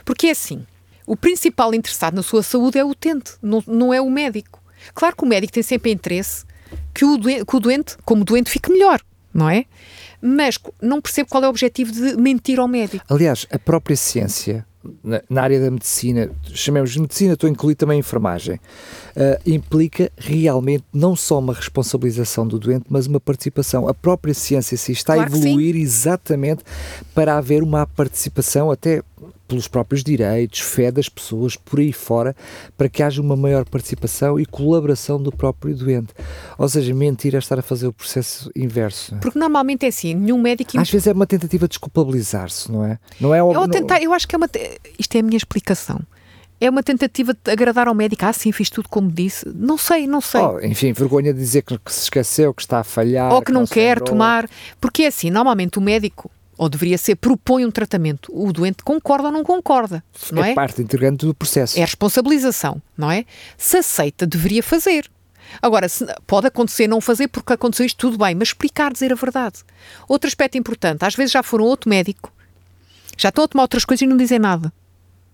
Porque é assim, o principal interessado na sua saúde é o utente, não, não é o médico. Claro que o médico tem sempre interesse que o, que o doente, como doente, fique melhor, não é? mas não percebo qual é o objetivo de mentir ao médico. Aliás, a própria ciência, na, na área da medicina, chamemos de medicina, estou a incluir também a enfermagem, uh, implica realmente não só uma responsabilização do doente, mas uma participação. A própria ciência se está claro a evoluir exatamente para haver uma participação até pelos próprios direitos, fé das pessoas por aí fora, para que haja uma maior participação e colaboração do próprio doente. Ou seja, mentir é estar a fazer o processo inverso. Porque normalmente é assim, nenhum médico... Às vezes é uma tentativa de desculpabilizar-se, não é? Não é... Eu, tentar, eu acho que é uma... Isto é a minha explicação. É uma tentativa de agradar ao médico. Ah, sim, fiz tudo como disse. Não sei, não sei. Oh, enfim, vergonha de dizer que, que, se esqueceu, que está a falhar. Ou que, que não, não quer tomar. Porque é assim, normalmente o médico ou deveria ser, propõe um tratamento. O doente concorda ou não concorda, não é? É parte integrante do processo. É responsabilização, não é? Se aceita, deveria fazer. Agora, se, pode acontecer não fazer porque aconteceu isto, tudo bem, mas explicar, dizer a verdade. Outro aspecto importante, às vezes já foram outro médico, já estão a tomar outras coisas e não dizem nada.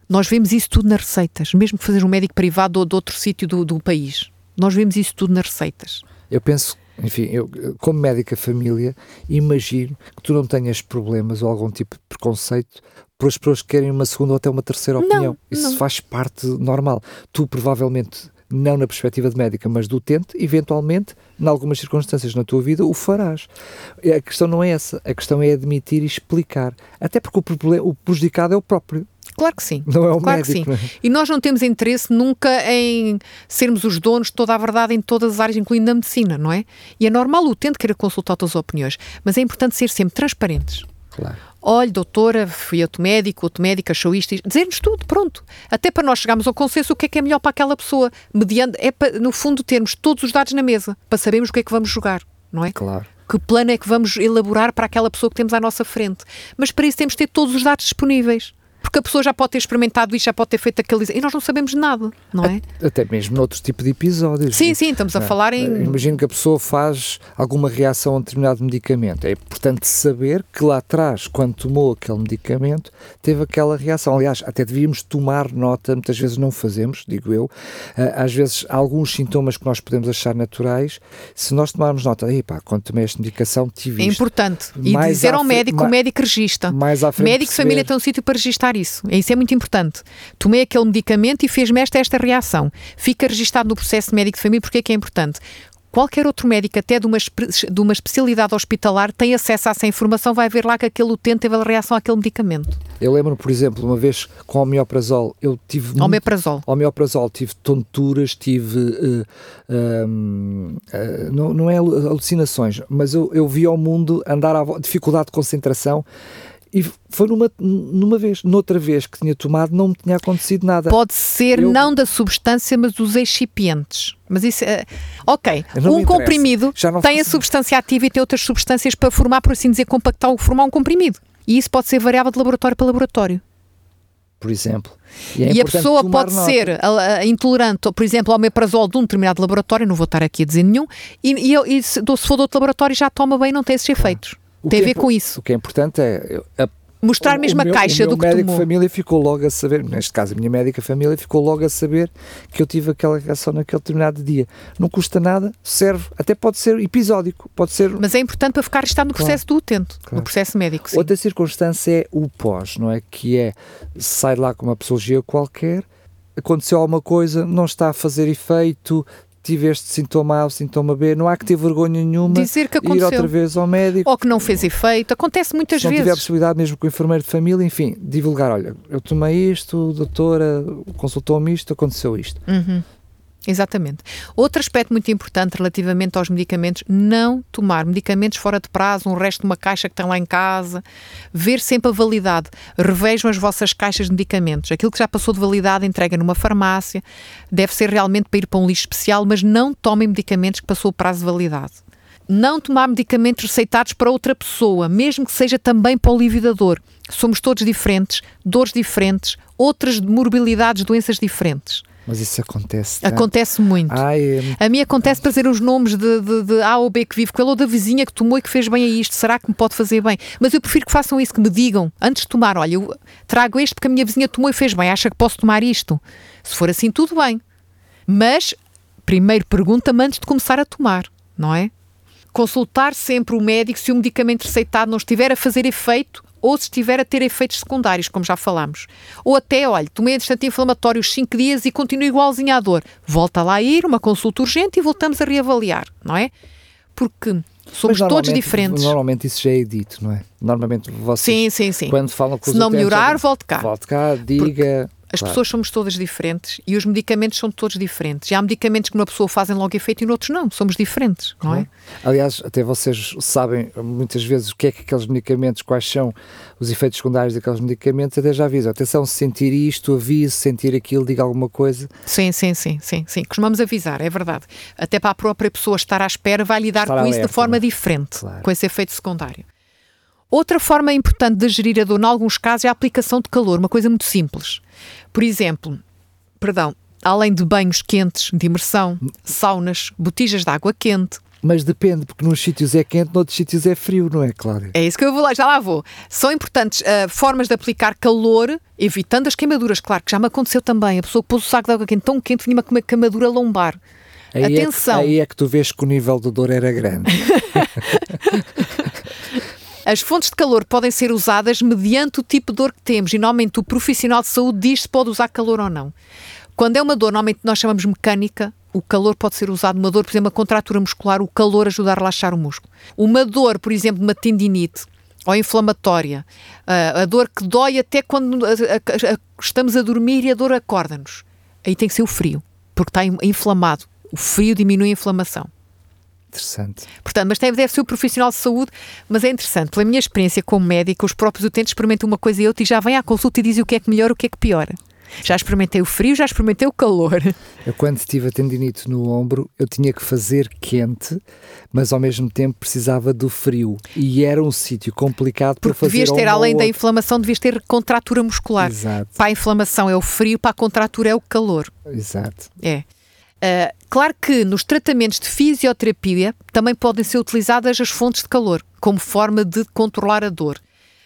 Nós vemos isso tudo nas receitas, mesmo que fazer um médico privado ou de outro sítio do, do país. Nós vemos isso tudo nas receitas. Eu penso enfim, eu, como médica família, imagino que tu não tenhas problemas ou algum tipo de preconceito por as pessoas que querem uma segunda ou até uma terceira opinião. Não, Isso não. faz parte normal. Tu, provavelmente, não na perspectiva de médica, mas do utente, eventualmente, em algumas circunstâncias na tua vida, o farás. A questão não é essa. A questão é admitir e explicar. Até porque o, problema, o prejudicado é o próprio. Claro que sim. Não é o claro médico. que sim. E nós não temos interesse nunca em sermos os donos de toda a verdade em todas as áreas, incluindo a medicina, não é? E é normal o utente querer consultar outras opiniões, mas é importante ser sempre transparentes. Claro. Olha, doutora, fui outro médico, outro médico achou isto, isto. dizer-nos tudo, pronto. Até para nós chegarmos ao consenso o que é que é melhor para aquela pessoa. Mediante, é para, no fundo, termos todos os dados na mesa, para sabermos o que é que vamos jogar, não é? Claro. Que plano é que vamos elaborar para aquela pessoa que temos à nossa frente. Mas para isso temos de ter todos os dados disponíveis. Porque a pessoa já pode ter experimentado isto, já pode ter feito aquele. E nós não sabemos nada, não é? Até mesmo noutros tipos de episódios. Sim, sim, estamos a Não é? falar em. Imagino que a pessoa faz alguma reação a um determinado medicamento. É importante saber que lá atrás, quando tomou aquele medicamento, teve aquela reação. Aliás, até devíamos tomar nota, muitas vezes não fazemos, digo eu. Ah, Às vezes, há alguns sintomas que nós podemos achar naturais. Se nós tomarmos nota, epá, quando tomei esta medicação, tive É isto. importante. E Mais dizer ao médico, o médico registra. Mais à frente Médico de família perceber- tem um sítio para registar isso. Isso é muito importante. Tomei aquele medicamento e fez-me esta, esta reação. Fica registado no processo de médico de família porque é que é importante. Qualquer outro médico, até de uma, de uma especialidade hospitalar, tem acesso a essa informação, vai ver lá que aquele utente teve a reação àquele medicamento. Eu lembro, por exemplo, uma vez com o homeoprazol, eu tive muito-. Homeoprazol, tive tonturas, tive. hum, eh, não, não é alu- alucinações, mas eu, eu vi ao mundo andar à dificuldade de concentração e foi numa, numa vez. Noutra vez que tinha tomado, não me tinha acontecido nada. Pode ser Eu- não da substância, mas dos excipientes. Mas isso é. Ok, um comprimido Já não tem a substância ativa e tem outras substâncias para formar, por assim dizer, compactar ou formar um comprimido. E isso pode ser variável de laboratório para laboratório. Por exemplo. é e a pessoa pode nota. ser intolerante, por exemplo, ao omeprazol de um determinado laboratório, não vou estar aqui a dizer nenhum, e, e, eu- e se, se for de outro laboratório já toma bem e não tem esses efeitos. O tem a é ver impo- com isso. O que é importante é. a- Mostrar o- mesmo o a caixa o do que médico tomou. de família ficou logo a saber, neste caso a minha médica família ficou logo a saber que eu tive aquela reação naquele determinado dia. Não custa nada, serve, até pode ser episódico, pode ser. Mas é importante para ficar registado no Claro. processo do utente, no Claro. processo médico. Sim. Outra circunstância é o pós, não é? Que é sai lá com uma patologia qualquer, aconteceu alguma coisa, não está a fazer efeito, tive este sintoma A, o sintoma B, não há que ter vergonha nenhuma. Dizer que Ir outra vez ao médico. Ou que não fez efeito. Acontece muitas se não tiver a vezes. possibilidade mesmo com o enfermeiro de família, enfim, divulgar, olha, eu tomei isto, doutora, consultou-me isto, aconteceu isto. Uhum. Exatamente. Outro aspecto muito importante relativamente aos medicamentos, não tomar medicamentos fora de prazo, um resto de uma caixa que tem lá em casa, ver sempre a validade. Revejam as vossas caixas de medicamentos. Aquilo que já passou de validade, entrega numa farmácia, deve ser realmente para ir para um lixo especial, mas não tomem medicamentos que passou o prazo de validade. Não tomar medicamentos receitados para outra pessoa, mesmo que seja também para o alívio da dor. Somos todos diferentes, dores diferentes, outras morbilidades, doenças diferentes. Mas isso acontece. tanto. Acontece muito. Ai, é- A mim acontece trazer os nomes de, de- de A ou B que vive com ele ou da vizinha que tomou e que fez bem a isto. Será que me pode fazer bem? Mas eu prefiro que façam isso, que me digam antes de tomar: olha, eu trago este porque a minha vizinha tomou e fez bem. Acha que posso tomar isto? Se for assim, tudo bem. Mas primeiro pergunta-me antes de começar a tomar, não é? Consultar sempre o médico se o medicamento receitado não estiver a fazer efeito ou se estiver a ter efeitos secundários, como já falámos. Ou até, olha, tomei anti-inflamatório 5 dias e continua igualzinho à dor. Volta lá a ir, uma consulta urgente e voltamos a reavaliar, não é? Porque somos todos diferentes. Normalmente isso já é dito, não é? Normalmente vocês, Sim, sim, sim. quando falam com Se os não utentes, melhorar, volte cá. Volte cá, diga. As Claro. pessoas somos todas diferentes e os medicamentos são todos diferentes. E há medicamentos que uma pessoa fazem logo efeito e noutros não. Somos diferentes, não é? Aliás, até vocês sabem muitas vezes o que é que aqueles medicamentos, quais são os efeitos secundários daqueles medicamentos, até já avisam. Atenção, se sentir isto, avise, se sentir aquilo, diga alguma coisa. Sim, sim, sim, sim, sim. Costumamos avisar, é verdade. Até para a própria pessoa estar à espera, vai lidar Estar com isso alerta, de forma não é? diferente, Claro. com esse efeito secundário. Outra forma importante de gerir a dor, em alguns casos, é a aplicação de calor, uma coisa muito simples. Por exemplo, perdão, além de banhos quentes de imersão, saunas, botijas de água quente, Mas depende, porque nos sítios é quente, noutros sítios é frio, não é, Cláudia? É isso que eu vou lá, já lá vou. São importantes ah, formas de aplicar calor, evitando as queimaduras. Claro que já me aconteceu também. A pessoa que pôs o saco de água quente tão quente vinha com uma queimadura lombar. Aí é que- Atenção. aí é que tu vês que o nível de dor era grande. As fontes de calor podem ser usadas mediante o tipo de dor que temos e normalmente o profissional de saúde diz se pode usar calor ou não. Quando é uma dor, normalmente nós chamamos mecânica, o calor pode ser usado. Uma dor, por exemplo, uma contratura muscular, o calor ajuda a relaxar o músculo. Uma dor, por exemplo, uma tendinite, ou inflamatória, uh, a dor que dói até quando estamos a dormir e a dor acorda-nos, aí tem que ser o frio, porque está inflamado. O frio diminui a inflamação. Interessante. Portanto, mas deve, ser o profissional de saúde, mas é interessante. Pela minha experiência como médica, os próprios utentes experimentam uma coisa e outra e já vêm à consulta e dizem o que é que melhora, o que é que piora. Já experimentei o frio, já experimentei o calor. Eu, quando tive a tendinite no ombro, eu tinha que fazer quente, mas ao mesmo tempo precisava do frio. E era um sítio complicado Porque para fazer. devias ter, além da inflamação, devias ter contratura muscular. Exato. Para a inflamação é o frio, para a contratura é o calor. Exato. É. Uh, claro que nos tratamentos de fisioterapia também podem ser utilizadas as fontes de calor como forma de controlar a dor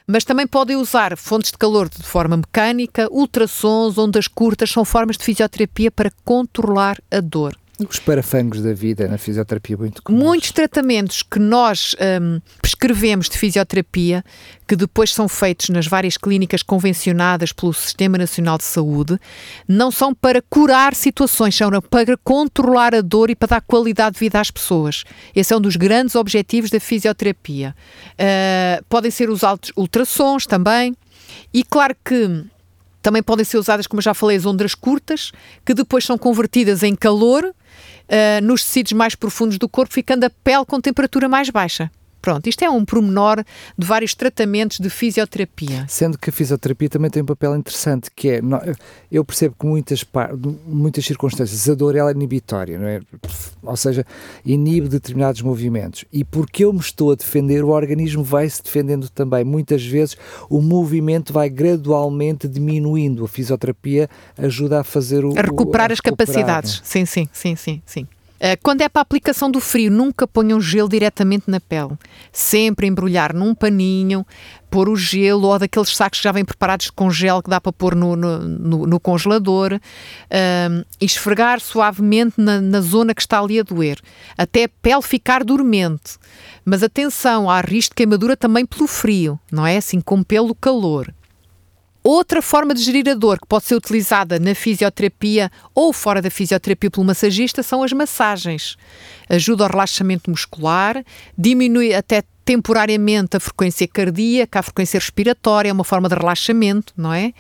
mas também podem usar fontes de calor de forma mecânica, ultrassons, ondas curtas, são formas de fisioterapia para controlar a dor. Os parafangos da vida na fisioterapia muito comuns. Muitos tratamentos que nós um, prescrevemos de fisioterapia, que depois são feitos nas várias clínicas convencionadas pelo Sistema Nacional de Saúde, não são para curar situações, são para controlar a dor e para dar qualidade de vida às pessoas. Esse é um dos grandes objetivos da fisioterapia. Uh, podem ser os altos ultrassons também, e claro que também podem ser usadas, como já falei, as ondas curtas, que depois são convertidas em calor uh, nos tecidos mais profundos do corpo, ficando a pele com temperatura mais baixa. Pronto, isto é um pormenor de vários tratamentos de fisioterapia. Sendo que a fisioterapia também tem um papel interessante, que é, eu percebo que muitas, muitas circunstâncias a dor ela é inibitória, não é? ou seja, inibe determinados movimentos. E porque eu me estou a defender, o organismo vai se defendendo também. Muitas vezes o movimento vai gradualmente diminuindo. A fisioterapia ajuda a fazer o. A recuperar o, a as recuperar, capacidades. Sim, sim, sim, sim, sim. Eh, quando é para a aplicação do frio, nunca ponham gelo diretamente na pele. Sempre embrulhar num paninho, pôr o gelo ou daqueles sacos que já vêm preparados com gel que dá para pôr no, no, no, congelador um, ehm, e esfregar suavemente na, na, zona que está ali a doer, até a pele ficar dormente. Mas atenção, há risco de queimadura também pelo frio, não é? Assim como pelo calor. Outra forma de gerir a dor que pode ser utilizada na fisioterapia ou fora da fisioterapia pelo massagista são as massagens. Ajuda ao relaxamento muscular, diminui até temporariamente a frequência cardíaca, a frequência respiratória, é uma forma de relaxamento, não é?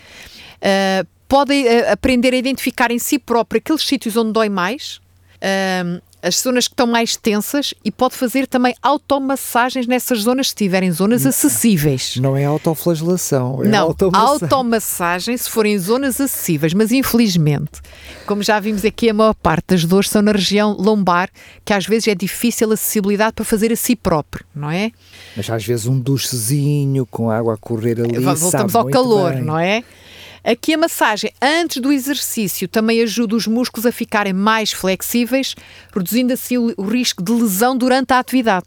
Uh, podem uh, aprender a identificar em si próprio aqueles sítios onde dói mais, uh, as zonas que estão mais tensas e pode fazer também automassagens nessas zonas se tiverem zonas acessíveis. Não é autoflagelação, é Não, automassagem. automassagem se forem zonas acessíveis, mas infelizmente, como já vimos aqui, a maior parte das dores são na região lombar, que às vezes é difícil acessibilidade para fazer a si próprio, não é? Mas às vezes um duchezinho com água a correr ali. Voltamos ao calor, bem. não é? Aqui a massagem antes do exercício também ajuda os músculos a ficarem mais flexíveis, reduzindo assim o, risco de lesão durante a atividade.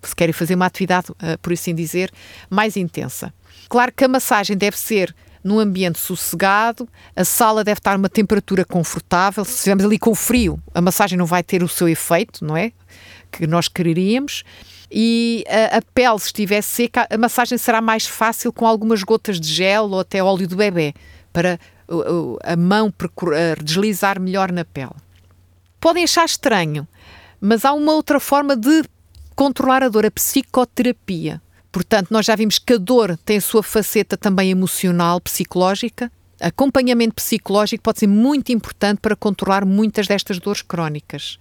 Se querem fazer uma atividade, uh, por assim dizer, mais intensa. Claro que a massagem deve ser num ambiente sossegado, a sala deve estar uma temperatura confortável. Se estivermos ali com frio, a massagem não vai ter o seu efeito, não é? Que nós quereríamos e a, a, pele, se estiver seca, a massagem será mais fácil com algumas gotas de gel ou até óleo do bebê, para a mão deslizar melhor na pele. Podem achar estranho, mas há uma outra forma de controlar a dor, a psicoterapia. Portanto, nós já vimos que a dor tem a sua faceta também emocional, psicológica. Acompanhamento psicológico pode ser muito importante para controlar muitas destas dores crónicas.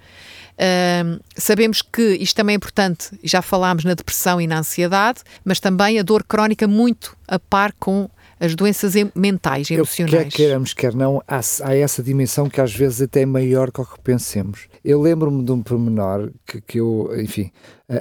Uh, sabemos que isto também é importante, já falámos na depressão e na ansiedade, mas também a dor crónica muito a par com as doenças mentais, emocionais. Eu, quer queiramos, quer não, há, há, essa dimensão que às vezes até é maior que o que pensemos. Eu lembro-me de um pormenor que, que eu, enfim,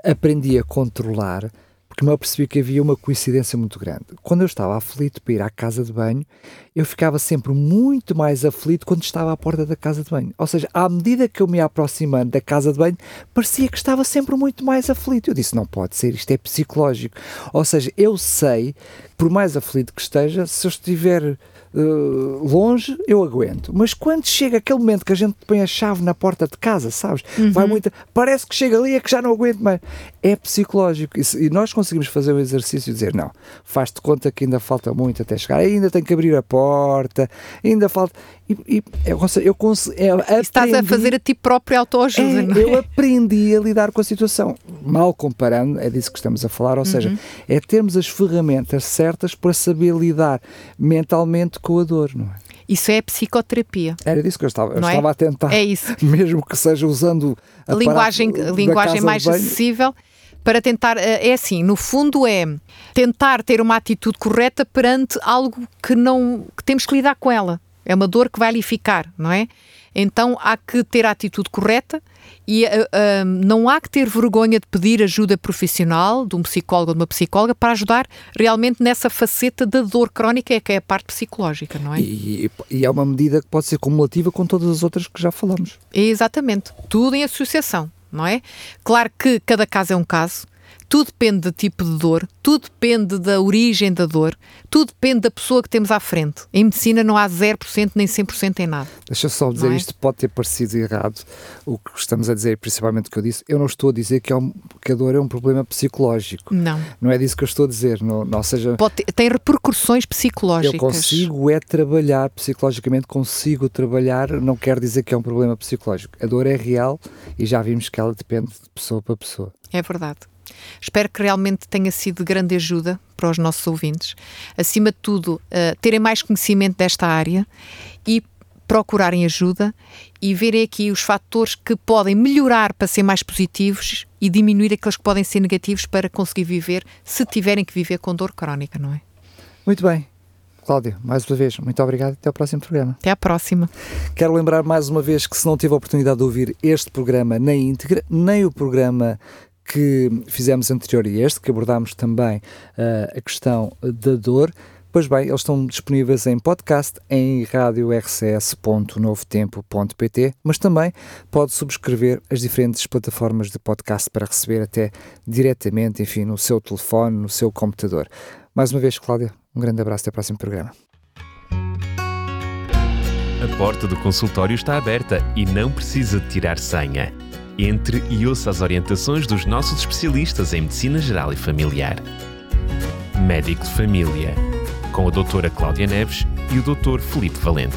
aprendi a controlar porque me apercebi que havia uma coincidência muito grande. Quando eu estava aflito para ir à casa de banho, eu ficava sempre muito mais aflito quando estava à porta da casa de banho. Ou seja, à medida que eu me aproximando da casa de banho, parecia que estava sempre muito mais aflito. Eu disse: não pode ser, isto é psicológico. Ou seja, eu sei, por mais aflito que esteja, se eu estiver uh, longe, eu aguento. Mas quando chega aquele momento que a gente põe a chave na porta de casa, sabes? Uhum. Vai muito, parece que chega ali é que já não aguento mais. É psicológico. E, nós conseguimos fazer o exercício e dizer, não, faz-te conta que ainda falta muito até chegar, ainda tem que abrir a porta, ainda falta. E, e eu, eu consigo. É, Estás a fazer a ti próprio autoajuda, é, não é? Eu aprendi a lidar com a situação. Mal comparando, é disso que estamos a falar, ou seja, Uhum. é termos as ferramentas certas para saber lidar mentalmente com a dor, não é? Isso é psicoterapia. Era disso que eu estava, eu Não é? estava a tentar, É isso. mesmo que seja usando a linguagem, linguagem mais acessível para tentar, eh, é assim, no fundo é tentar ter uma atitude correta perante algo que não, que temos que lidar com ela. É uma dor que vai ali ficar, não é? Então há que ter a atitude correta e eh, eh, não há que ter vergonha de pedir ajuda profissional, de um psicólogo ou de uma psicóloga, para ajudar realmente nessa faceta da dor crónica, que é a parte psicológica, não é? E, e é uma medida que pode ser cumulativa com todas as outras que já falamos. Exatamente. Tudo em associação, não é? Claro que cada caso é um caso, tudo depende do tipo de dor, tudo depende da origem da dor, tudo depende da pessoa que temos à frente. Em medicina não há 0% nem 100% em nada. Deixa só dizer, é? isto pode ter parecido errado, o que estamos a dizer, principalmente o que eu disse. Eu não estou a dizer que, é um, que a dor é um problema psicológico. Não. Não é disso que eu estou a dizer. Não, não, seja, Pode tem repercussões psicológicas. eu consigo é trabalhar psicologicamente, consigo trabalhar, não quer dizer que é um problema psicológico. A dor é real e já vimos que ela depende de pessoa para pessoa. É verdade. Espero que realmente tenha sido de grande ajuda para os nossos ouvintes. Acima de tudo, eh, terem mais conhecimento desta área e procurarem ajuda e verem aqui os fatores que podem melhorar para ser mais positivos e diminuir aqueles que podem ser negativos para conseguir viver, se tiverem que viver com dor crónica, não é? Muito bem. Cláudia, mais uma vez, muito obrigado e até ao próximo programa. Até à próxima. Quero lembrar mais uma vez que se não teve a oportunidade de ouvir este programa na íntegra, nem o programa que fizemos anterior a este, que abordámos também eh, a questão da dor, pois bem, eles estão disponíveis em podcast em radiorcs.novotempo.pt, mas também pode subscrever as diferentes plataformas de podcast para receber até diretamente, enfim, no seu telefone, no seu computador. Mais uma vez, Cláudia, um grande abraço até ao próximo programa. A porta do consultório está aberta e não precisa de tirar senha. Entre e ouça as orientações dos nossos especialistas em Medicina Geral e Familiar. Médico de Família, com a doutora Cláudia Neves e o Dr. Felipe Valente.